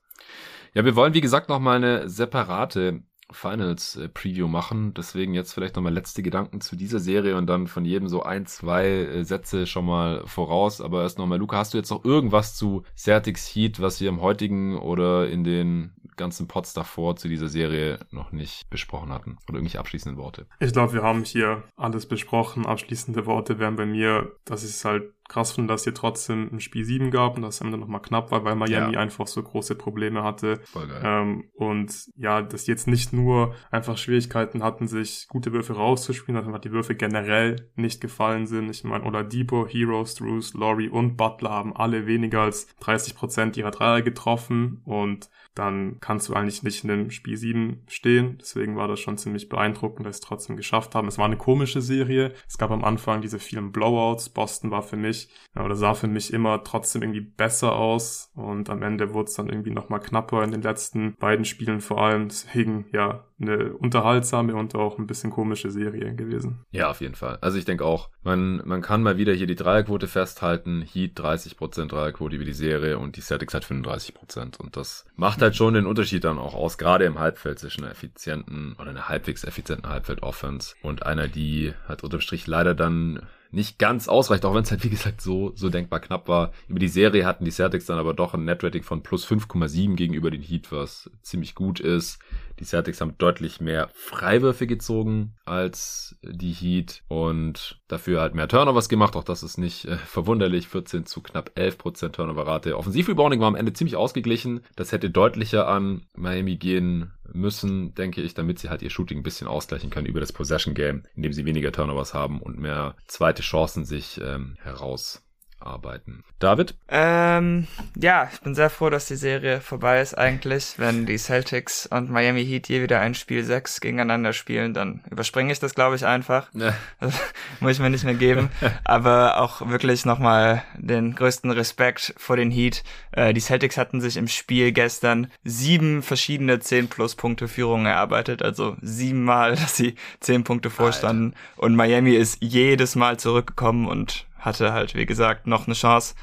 Ja, wir wollen, wie gesagt, noch mal eine separate Finals-Preview machen. Deswegen jetzt vielleicht nochmal letzte Gedanken zu dieser Serie und dann von jedem so ein, zwei äh, Sätze schon mal voraus. Aber erst nochmal, Luca, hast du jetzt noch irgendwas zu Celtics Heat, was wir im heutigen oder in den ganzen Pots davor zu dieser Serie noch nicht besprochen hatten? Oder irgendwelche abschließenden Worte? Ich glaube, wir haben hier alles besprochen. Abschließende Worte wären bei mir, dass es halt krass finde, dass hier trotzdem ein Spiel 7 gab und das am Ende nochmal knapp war, weil Miami ja. einfach so große Probleme hatte. Ähm, und ja, dass jetzt nicht nur einfach Schwierigkeiten hatten, sich gute Würfe rauszuspielen, sondern die Würfe generell nicht gefallen sind. Ich meine, Oladipo, Hero, Struce, Laurie und Butler haben alle weniger als 30 Prozent ihrer Dreier getroffen und dann kannst du eigentlich nicht in dem Spiel 7 stehen. Deswegen war das schon ziemlich beeindruckend, dass sie es trotzdem geschafft haben. Es war eine komische Serie. Es gab am Anfang diese vielen Blowouts. Boston war für mich, oder sah für mich immer trotzdem irgendwie besser aus. Und am Ende wurde es dann irgendwie nochmal knapper in den letzten beiden Spielen vor allem. Deswegen, ja, eine unterhaltsame und auch ein bisschen komische Serie gewesen. Ja, auf jeden Fall. Also ich denke auch, man, man kann mal wieder hier die Dreierquote festhalten. Heat 30% Dreierquote wie die Serie und die Celtics hat 35%. Und das macht halt schon den Unterschied dann auch aus, gerade im Halbfeld zwischen einer effizienten oder einer halbwegs effizienten Halbfeld-Offense und einer, die halt unterm Strich leider dann nicht ganz ausreicht, auch wenn es halt wie gesagt so, so denkbar knapp war. Über die Serie hatten die Celtics dann aber doch ein Netrating von plus 5,7 gegenüber den Heat, was ziemlich gut ist. Die Celtics haben deutlich mehr Freiwürfe gezogen als die Heat und dafür halt mehr Turnovers gemacht. Auch das ist nicht äh, verwunderlich. 14 zu knapp 11 Prozent Turnover-Rate. Offensivrebounding war am Ende ziemlich ausgeglichen. Das hätte deutlicher an Miami gehen müssen, denke ich, damit sie halt ihr Shooting ein bisschen ausgleichen können über das Possession Game, indem sie weniger Turnovers haben und mehr zweite Chancen sich ähm, heraus arbeiten. David? Ähm, ja, ich bin sehr froh, dass die Serie vorbei ist eigentlich. Wenn die Celtics und Miami Heat je wieder ein Spiel 6 gegeneinander spielen, dann überspringe ich das, glaube ich, einfach. Ja. Das muss ich mir nicht mehr geben. Aber auch wirklich nochmal den größten Respekt vor den Heat. Äh, die Celtics hatten sich im Spiel gestern sieben verschiedene 10 plus Punkte Führungen erarbeitet. Also siebenmal, dass sie 10 Punkte vorstanden. Alter. Und Miami ist jedes Mal zurückgekommen und hatte halt, wie gesagt, noch eine Chance,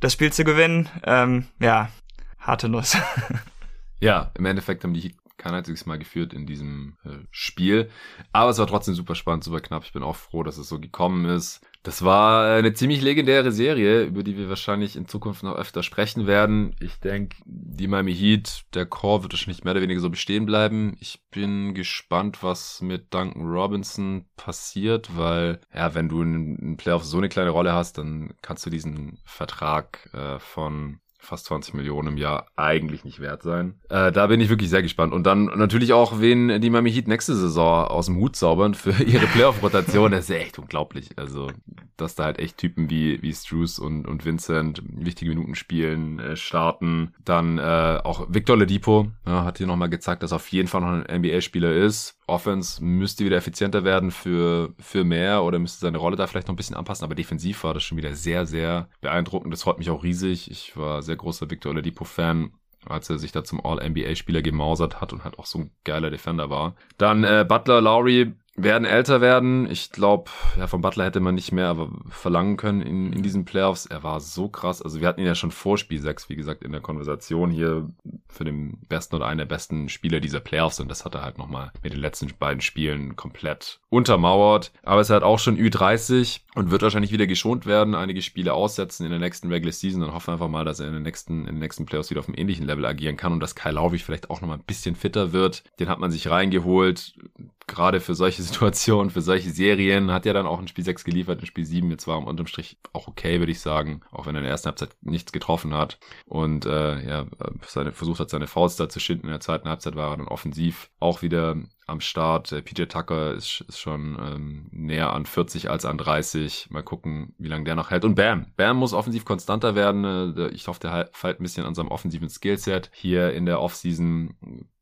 das Spiel zu gewinnen. Ähm, ja, harte Nuss. ja, im Endeffekt haben die kein einziges Mal geführt in diesem äh, Spiel. Aber es war trotzdem super spannend, super knapp. Ich bin auch froh, dass es so gekommen ist. Das war eine ziemlich legendäre Serie, über die wir wahrscheinlich in Zukunft noch öfter sprechen werden. Ich denke, die Miami Heat, der Core wird wahrscheinlich mehr oder weniger so bestehen bleiben. Ich bin gespannt, was mit Duncan Robinson passiert, weil, ja, wenn du in, Playoffs so eine kleine Rolle hast, dann kannst du diesen Vertrag äh, von fast 20 Millionen im Jahr eigentlich nicht wert sein. Äh, da bin ich wirklich sehr gespannt. Und dann natürlich auch, wen die Miami Heat nächste Saison aus dem Hut zaubern für ihre Playoff-Rotation. das ist echt unglaublich. Also, dass da halt echt Typen wie, wie Struce und, und Vincent wichtige Minuten spielen, äh, starten. Dann äh, auch Victor Ledipo ja, hat hier nochmal gezeigt, dass er auf jeden Fall noch ein NBA-Spieler ist. Offense müsste wieder effizienter werden für, für mehr oder müsste seine Rolle da vielleicht noch ein bisschen anpassen, aber defensiv war das schon wieder sehr, sehr beeindruckend. Das freut mich auch riesig. Ich war sehr großer Victor Oladipo-Fan als er sich da zum All-NBA-Spieler gemausert hat und halt auch so ein geiler Defender war. Dann äh, Butler, Lowry, werden älter werden. Ich glaube, ja, von Butler hätte man nicht mehr verlangen können in, in diesen Playoffs. Er war so krass. Also wir hatten ihn ja schon vor Spiel 6, wie gesagt, in der Konversation hier für den besten oder einen der besten Spieler dieser Playoffs. Und das hat er halt nochmal mit den letzten beiden Spielen komplett untermauert. Aber es halt auch schon Ü30 und wird wahrscheinlich wieder geschont werden, einige Spiele aussetzen in der nächsten Regular Season und hoffen einfach mal, dass er in den nächsten, in den nächsten Playoffs wieder auf einem ähnlichen Level agieren kann und dass Kyle Lowry vielleicht auch nochmal ein bisschen fitter wird. Den hat man sich reingeholt gerade für solche Situationen, für solche Serien, hat ja dann auch in Spiel 6 geliefert, in Spiel 7 jetzt war unterm Strich auch okay, würde ich sagen, auch wenn er in der ersten Halbzeit nichts getroffen hat und äh, ja, seine, versucht hat, seine Faust da zu schinden. In der zweiten Halbzeit war er dann offensiv auch wieder am Start. PJ Tucker ist, ist schon ähm, näher an 40 als an 30. Mal gucken, wie lange der noch hält. Und Bam. Bam muss offensiv konstanter werden. Äh, ich hoffe, der feilt ein bisschen an seinem offensiven Skillset. Hier in der Offseason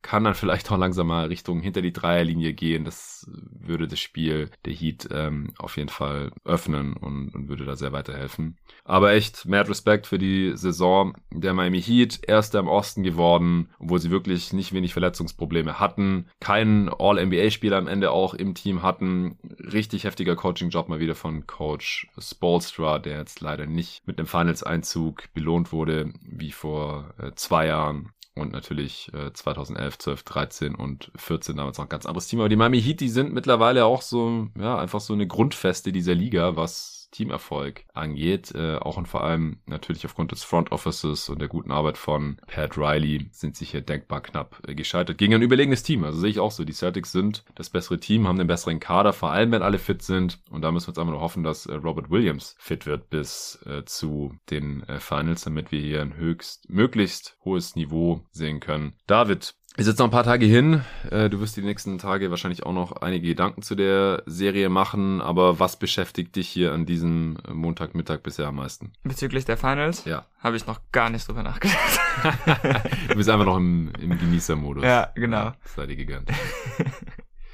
kann dann vielleicht auch langsam mal Richtung hinter die Dreierlinie gehen. Das würde das Spiel der Heat ähm, auf jeden Fall öffnen und, und würde da sehr weiterhelfen. Aber echt, mad Respekt für die Saison der Miami Heat. Erster im Osten geworden, obwohl sie wirklich nicht wenig Verletzungsprobleme hatten. Keinen All-NBA-Spieler am Ende auch im Team hatten. Richtig heftiger Coaching-Job mal wieder von Coach Spolstra, der jetzt leider nicht mit einem Finals-Einzug belohnt wurde, wie vor äh, zwei Jahren und natürlich äh, 2011, 12, 13 und 14 damals noch ein ganz anderes Team. Aber die Miami Heat, die sind mittlerweile auch so, ja, einfach so eine Grundfeste dieser Liga, was Teamerfolg angeht. Äh, auch und vor allem natürlich aufgrund des Front Offices und der guten Arbeit von Pat Riley sind sie hier denkbar knapp äh, gescheitert. Gegen ein überlegenes Team. Also sehe ich auch so. Die Celtics sind das bessere Team, haben den besseren Kader, vor allem wenn alle fit sind. Und da müssen wir jetzt einfach nur hoffen, dass äh, Robert Williams fit wird bis äh, zu den äh, Finals, damit wir hier ein höchst, möglichst hohes Niveau sehen können. David, ist jetzt noch ein paar Tage hin. Äh, du wirst die nächsten Tage wahrscheinlich auch noch einige Gedanken zu der Serie machen. Aber was beschäftigt dich hier an diesem Montagmittag bisher am meisten? Bezüglich der Finals? Ja. Habe ich noch gar nicht drüber nachgedacht. du bist einfach noch im, im Genießermodus. Ja, genau. Sei dir gegönnt.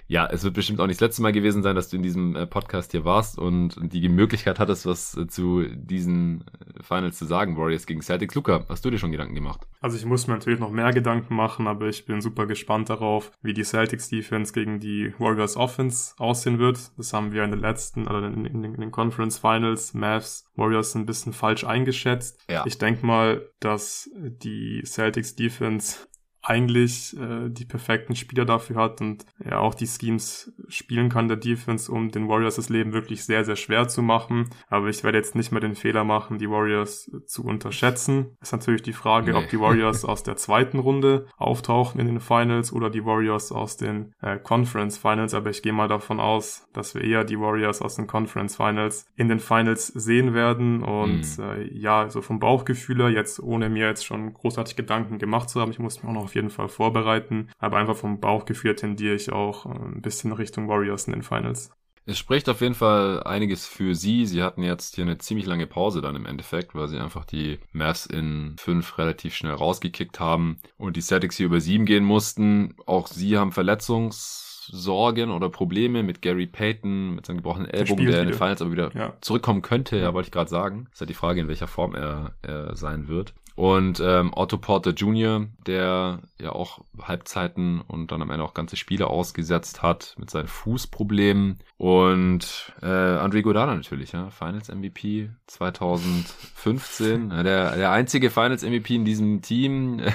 ja, es wird bestimmt auch nicht das letzte Mal gewesen sein, dass du in diesem äh, Podcast hier warst und die Möglichkeit hattest, was äh, zu diesen äh, Finals zu sagen. Warriors gegen Celtics. Luca, hast du dir schon Gedanken gemacht? Also ich muss mir natürlich noch mehr Gedanken machen, aber ich bin super gespannt darauf, wie die Celtics Defense gegen die Warriors Offense aussehen wird. Das haben wir in den letzten, also in, in, in den Conference Finals, Mavs, Warriors ein bisschen falsch eingeschätzt. Ja. Ich denke mal, dass die Celtics Defense eigentlich äh, die perfekten Spieler dafür hat und ja auch die Schemes spielen kann der Defense, um den Warriors das Leben wirklich sehr, sehr schwer zu machen. Aber ich werde jetzt nicht mehr den Fehler machen, die Warriors zu unterschätzen. Ist natürlich die Frage, nee. ob die Warriors aus der zweiten Runde auftauchen in den Finals oder die Warriors aus den äh, Conference Finals. Aber ich gehe mal davon aus, dass wir eher die Warriors aus den Conference Finals in den Finals sehen werden. Und mhm. äh, ja, so vom Bauchgefühl her, jetzt ohne mir jetzt schon großartig Gedanken gemacht zu haben, ich muss mich auch noch auf jeden Fall vorbereiten. Aber einfach vom Bauchgefühl tendiere ich auch äh, ein bisschen Richtung Warriors in den Finals. Es spricht auf jeden Fall einiges für sie. Sie hatten jetzt hier eine ziemlich lange Pause dann im Endeffekt, weil sie einfach die Mavs in fünf relativ schnell rausgekickt haben und die Celtics hier über sieben gehen mussten. Auch sie haben Verletzungssorgen oder Probleme mit Gary Payton, mit seinem gebrochenen Ellbogen, der in den Finals aber wieder ja. zurückkommen könnte, ja, wollte ich gerade sagen. Ist halt die Frage, in welcher Form er, er sein wird. Und ähm, Otto Porter Jr., der ja auch Halbzeiten und dann am Ende auch ganze Spiele ausgesetzt hat mit seinen Fußproblemen. Und äh, Andre Godana natürlich, ja, Finals MVP 2015. der, der einzige Finals MVP in diesem Team.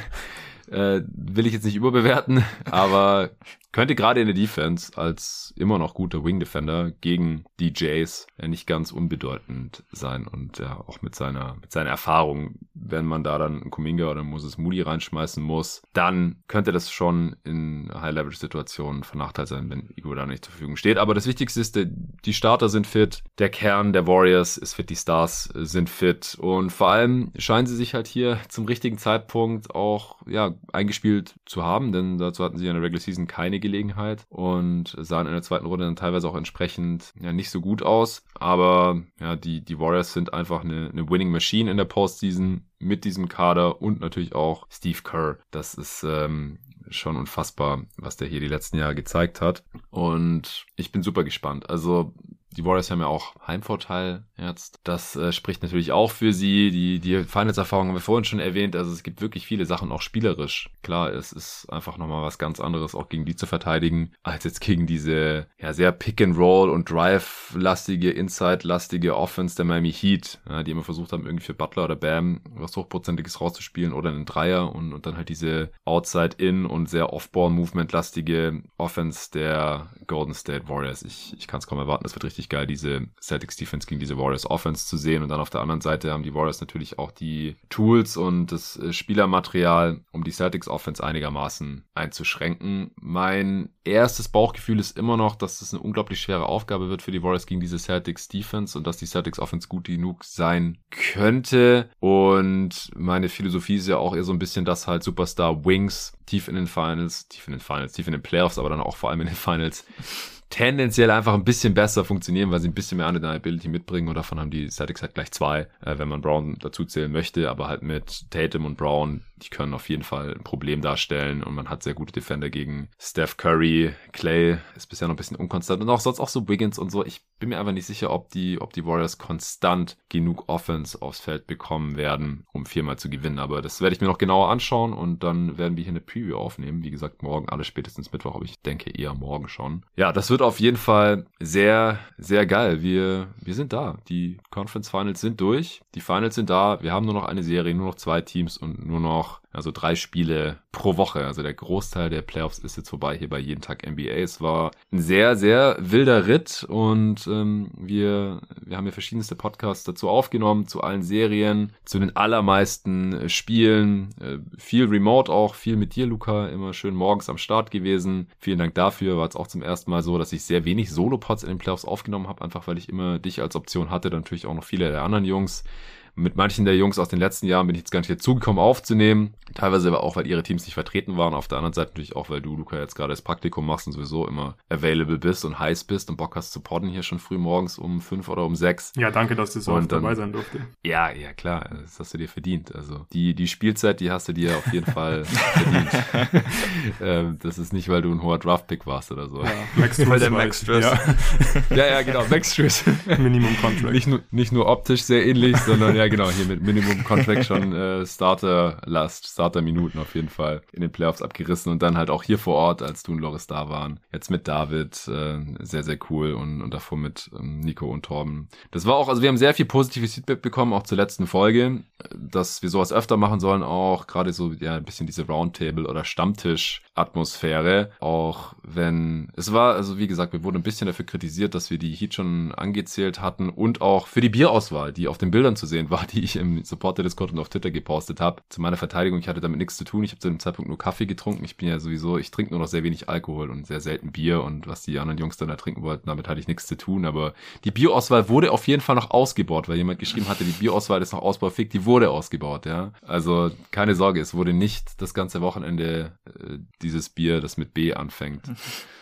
Äh, will ich jetzt nicht überbewerten, aber könnte gerade in der Defense als immer noch guter Wing Defender gegen DJs ja nicht ganz unbedeutend sein und ja auch mit seiner mit seiner Erfahrung, wenn man da dann einen Kuminga oder Moses Moody reinschmeißen muss, dann könnte das schon in High Leverage Situationen von Nachteil sein, wenn Igor da nicht zur Verfügung steht. Aber das Wichtigste ist, die Starter sind fit, der Kern der Warriors ist fit, die Stars sind fit und vor allem scheinen sie sich halt hier zum richtigen Zeitpunkt auch ja eingespielt zu haben, denn dazu hatten sie in der Regular Season keine Gelegenheit und sahen in der zweiten Runde dann teilweise auch entsprechend ja nicht so gut aus. Aber ja, die, die Warriors sind einfach eine, eine Winning Machine in der Postseason mit diesem Kader und natürlich auch Steve Kerr. Das ist ähm, schon unfassbar, was der hier die letzten Jahre gezeigt hat. Und ich bin super gespannt. Also die Warriors haben ja auch Heimvorteil jetzt. Das äh, spricht natürlich auch für sie. Die, die Finals-Erfahrung haben wir vorhin schon erwähnt. Also es gibt wirklich viele Sachen, auch spielerisch. Klar, es ist einfach nochmal was ganz anderes, auch gegen die zu verteidigen, als jetzt gegen diese ja sehr Pick-and-Roll und Drive-lastige, Inside-lastige Offense der Miami Heat, ja, die immer versucht haben, irgendwie für Butler oder Bam was Hochprozentiges rauszuspielen oder einen Dreier und, und dann halt diese Outside-In und sehr Off-Ball-Movement-lastige Offense der Golden State Warriors. Ich, ich kann es kaum erwarten, das wird richtig richtig geil, diese Celtics Defense gegen diese Warriors Offense zu sehen. Und dann auf der anderen Seite haben die Warriors natürlich auch die Tools und das äh, Spielermaterial, um die Celtics Offense einigermaßen einzuschränken. Mein erstes Bauchgefühl ist immer noch, dass das eine unglaublich schwere Aufgabe wird für die Warriors gegen diese Celtics Defense und dass die Celtics Offense gut genug sein könnte. Und meine Philosophie ist ja auch eher so ein bisschen, dass halt Superstar Wings tief in den Finals, tief in den Finals, tief in den Playoffs, aber dann auch vor allem in den Finals tendenziell einfach ein bisschen besser funktionieren, weil sie ein bisschen mehr Undeniability mitbringen und davon haben die Celtics halt gleich zwei, äh, wenn man Brown dazu zählen möchte, aber halt mit Tatum und Brown, die können auf jeden Fall ein Problem darstellen und man hat sehr gute Defender gegen Steph Curry, Clay ist bisher noch ein bisschen unkonstant und auch sonst auch so Wiggins und so. Ich bin mir einfach nicht sicher, ob die, ob die Warriors konstant genug Offense aufs Feld bekommen werden, um viermal zu gewinnen, aber das werde ich mir noch genauer anschauen und dann werden wir hier eine Preview aufnehmen. Wie gesagt, morgen, alles spätestens Mittwoch, aber ich denke eher morgen schon. Ja, das wird auf jeden Fall sehr, sehr geil. Wir, wir sind da. Die Conference Finals sind durch. Die Finals sind da. Wir haben nur noch eine Serie, nur noch zwei Teams und nur noch also drei Spiele pro Woche. Also der Großteil der Playoffs ist jetzt vorbei hier bei jeden Tag NBA. Es war ein sehr, sehr wilder Ritt und ähm, wir, wir haben hier verschiedenste Podcasts dazu aufgenommen, zu allen Serien, zu den allermeisten äh, Spielen. Äh, viel Remote auch, viel mit dir, Luca, immer schön morgens am Start gewesen. Vielen Dank dafür. War es auch zum ersten Mal so, dass ich sehr wenig Solo-Pods in den Playoffs aufgenommen habe, einfach weil ich immer dich als Option hatte, dann natürlich auch noch viele der anderen Jungs. Mit manchen der Jungs aus den letzten Jahren bin ich jetzt gar nicht dazugekommen aufzunehmen. Teilweise aber auch, weil ihre Teams nicht vertreten waren. Auf der anderen Seite natürlich auch, weil du, Luca, jetzt gerade das Praktikum machst und sowieso immer available bist und heiß bist und Bock hast zu podden hier schon früh morgens um fünf oder um sechs. Ja, danke, dass du so oft dabei sein durfte. Ja, ja, klar. Das hast du dir verdient. Also die, die Spielzeit, die hast du dir auf jeden Fall verdient. ähm, das ist nicht, weil du ein hoher Draft-Pick warst oder so. Ja, Max Weil der Max Stress. Ja. ja, ja, genau. Max Stress. Minimum Contract. Nicht nur, nicht nur optisch sehr ähnlich, sondern ja, ja, genau, hier mit Minimum Contract schon äh, Starter-Last, Starter-Minuten auf jeden Fall in den Playoffs abgerissen und dann halt auch hier vor Ort, als du und Loris da waren. Jetzt mit David, äh, sehr, sehr cool und, und davor mit ähm, Nico und Torben. Das war auch, also wir haben sehr viel positives Feedback bekommen, auch zur letzten Folge, dass wir sowas öfter machen sollen, auch gerade so, ja, ein bisschen diese Roundtable- oder Stammtisch-Atmosphäre, auch wenn, es war, also wie gesagt, wir wurden ein bisschen dafür kritisiert, dass wir die Heat schon angezählt hatten und auch für die Bierauswahl, die auf den Bildern zu sehen war, die ich im Supporter-Discord und auf Twitter gepostet habe. Zu meiner Verteidigung, ich hatte damit nichts zu tun. Ich habe zu dem Zeitpunkt nur Kaffee getrunken. Ich bin ja sowieso, ich trinke nur noch sehr wenig Alkohol und sehr selten Bier und was die anderen Jungs dann da trinken wollten, damit hatte ich nichts zu tun. Aber die Bierauswahl wurde auf jeden Fall noch ausgebaut, weil jemand geschrieben hatte, die Bierauswahl ist noch ausbaufähig. Die wurde ausgebaut, ja. Also keine Sorge, es wurde nicht das ganze Wochenende äh, dieses Bier, das mit B anfängt.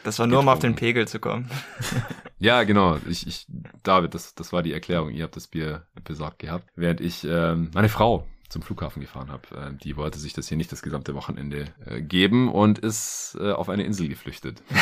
Das war nur, um auf den Pegel zu kommen. ja, genau. Ich, ich, David, das, das war die Erklärung. Ihr habt das Bier besorgt gehabt. Während ich, ähm, meine Frau zum Flughafen gefahren habe. Äh, die wollte sich das hier nicht das gesamte Wochenende äh, geben und ist äh, auf eine Insel geflüchtet.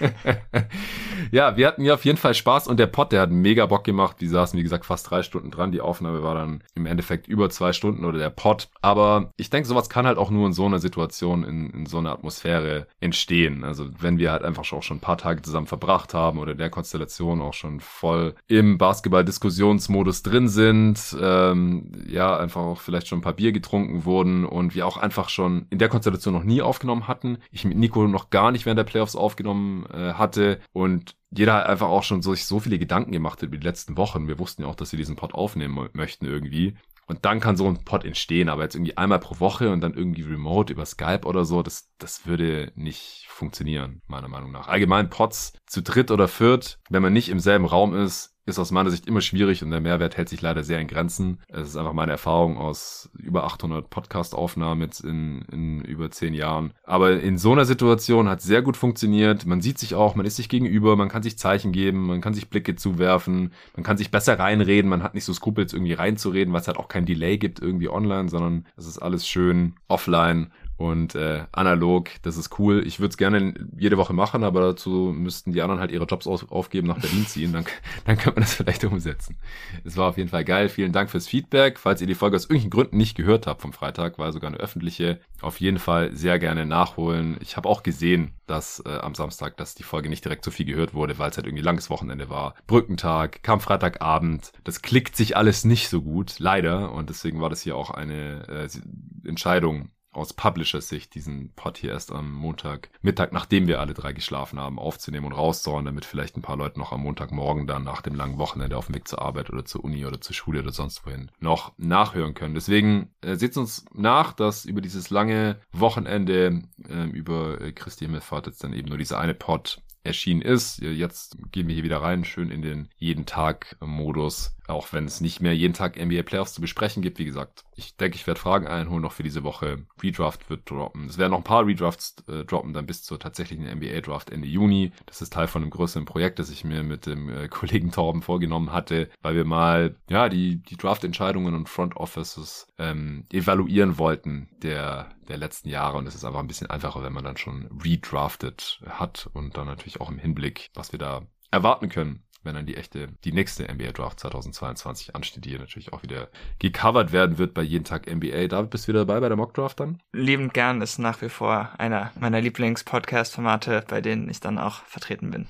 ja, wir hatten hier auf jeden Fall Spaß und der Pott, der hat mega Bock gemacht. Die saßen, wie gesagt, fast drei Stunden dran. Die Aufnahme war dann im Endeffekt über zwei Stunden oder der Pott. Aber ich denke, sowas kann halt auch nur in so einer Situation, in, in so einer Atmosphäre entstehen. Also wenn wir halt einfach auch schon ein paar Tage zusammen verbracht haben oder der Konstellation auch schon voll im Basketball-Diskussionsmodus drin sind, ähm, ja, einfach auch vielleicht schon ein paar Bier getrunken wurden und wir auch einfach schon in der Konstellation noch nie aufgenommen hatten. Ich mit Nico noch gar nicht während der Playoffs aufgenommen äh, hatte und jeder hat einfach auch schon so, sich so viele Gedanken gemacht über die letzten Wochen. Wir wussten ja auch, dass wir diesen Pod aufnehmen möchten irgendwie. Und dann kann so ein Pod entstehen, aber jetzt irgendwie einmal pro Woche und dann irgendwie remote über Skype oder so, das, das würde nicht funktionieren, meiner Meinung nach. Allgemein Pods zu dritt oder viert, wenn man nicht im selben Raum ist, ist aus meiner Sicht immer schwierig und der Mehrwert hält sich leider sehr in Grenzen. Es ist einfach meine Erfahrung aus über 800 Podcast-Aufnahmen jetzt in, in über zehn Jahren. Aber in so einer Situation hat es sehr gut funktioniert. Man sieht sich auch, man ist sich gegenüber, man kann sich Zeichen geben, man kann sich Blicke zuwerfen, man kann sich besser reinreden, man hat nicht so Skrupels irgendwie reinzureden, weil es halt auch kein Delay gibt irgendwie online, sondern es ist alles schön offline und äh, analog, das ist cool. Ich würde es gerne jede Woche machen, aber dazu müssten die anderen halt ihre Jobs auf, aufgeben, nach Berlin ziehen. Dann, dann könnte man das vielleicht umsetzen. Es war auf jeden Fall geil. Vielen Dank fürs Feedback. Falls ihr die Folge aus irgendwelchen Gründen nicht gehört habt vom Freitag, war sogar eine öffentliche, auf jeden Fall sehr gerne nachholen. Ich habe auch gesehen, dass äh, am Samstag, dass die Folge nicht direkt so viel gehört wurde, weil es halt irgendwie langes Wochenende war. Brückentag, kam Freitagabend. Das klickt sich alles nicht so gut, leider. Und deswegen war das hier auch eine äh, Entscheidung, aus Publisher-Sicht diesen Pod hier erst am Montag Mittag, nachdem wir alle drei geschlafen haben, aufzunehmen und rauszuhauen, damit vielleicht ein paar Leute noch am Montagmorgen dann nach dem langen Wochenende auf dem Weg zur Arbeit oder zur Uni oder zur Schule oder sonst wohin noch nachhören können. Deswegen äh, seht uns nach, dass über dieses lange Wochenende äh, über äh, Christi Himmelfahrt jetzt dann eben nur dieser eine Pod erschienen ist. Jetzt gehen wir hier wieder rein, schön in den jeden Tag Modus auch wenn es nicht mehr jeden Tag NBA Playoffs zu besprechen gibt. Wie gesagt, ich denke, ich werde Fragen einholen noch für diese Woche. Redraft wird droppen. Es werden noch ein paar Redrafts äh, droppen, dann bis zur tatsächlichen NBA Draft Ende Juni. Das ist Teil von einem größeren Projekt, das ich mir mit dem äh, Kollegen Torben vorgenommen hatte, weil wir mal, ja, die, die Draft-Entscheidungen und Front Offices ähm, evaluieren wollten der, der letzten Jahre. Und es ist einfach ein bisschen einfacher, wenn man dann schon redrafted hat und dann natürlich auch im Hinblick, was wir da erwarten können wenn dann die echte, die nächste NBA Draft 2022 ansteht, die hier natürlich auch wieder gecovert werden wird bei jeden Tag NBA. David, bist du wieder dabei bei der Mock Draft dann? Liebend gern ist nach wie vor einer meiner Lieblings-Podcast-Formate, bei denen ich dann auch vertreten bin.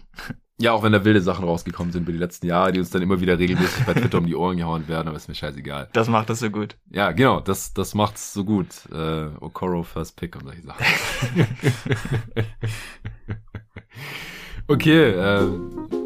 Ja, auch wenn da wilde Sachen rausgekommen sind über die letzten Jahre, die uns dann immer wieder regelmäßig bei Twitter um die Ohren gehauen werden, aber ist mir scheißegal. Das macht es so gut. Ja, genau, das, das macht's so gut. Äh, Okoro First Pick und solche Sachen. Okay, äh,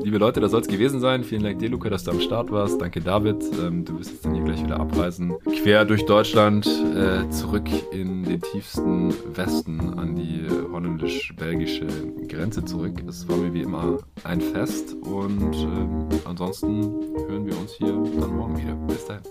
liebe Leute, das soll es gewesen sein. Vielen Dank dir, Luca, dass du am Start warst. Danke, David. Ähm, du wirst jetzt dann hier gleich wieder abreisen. Quer durch Deutschland, äh, zurück in den tiefsten Westen an die holländisch-belgische Grenze zurück. Es war mir wie immer ein Fest und äh, ansonsten hören wir uns hier dann morgen wieder. Bis dahin.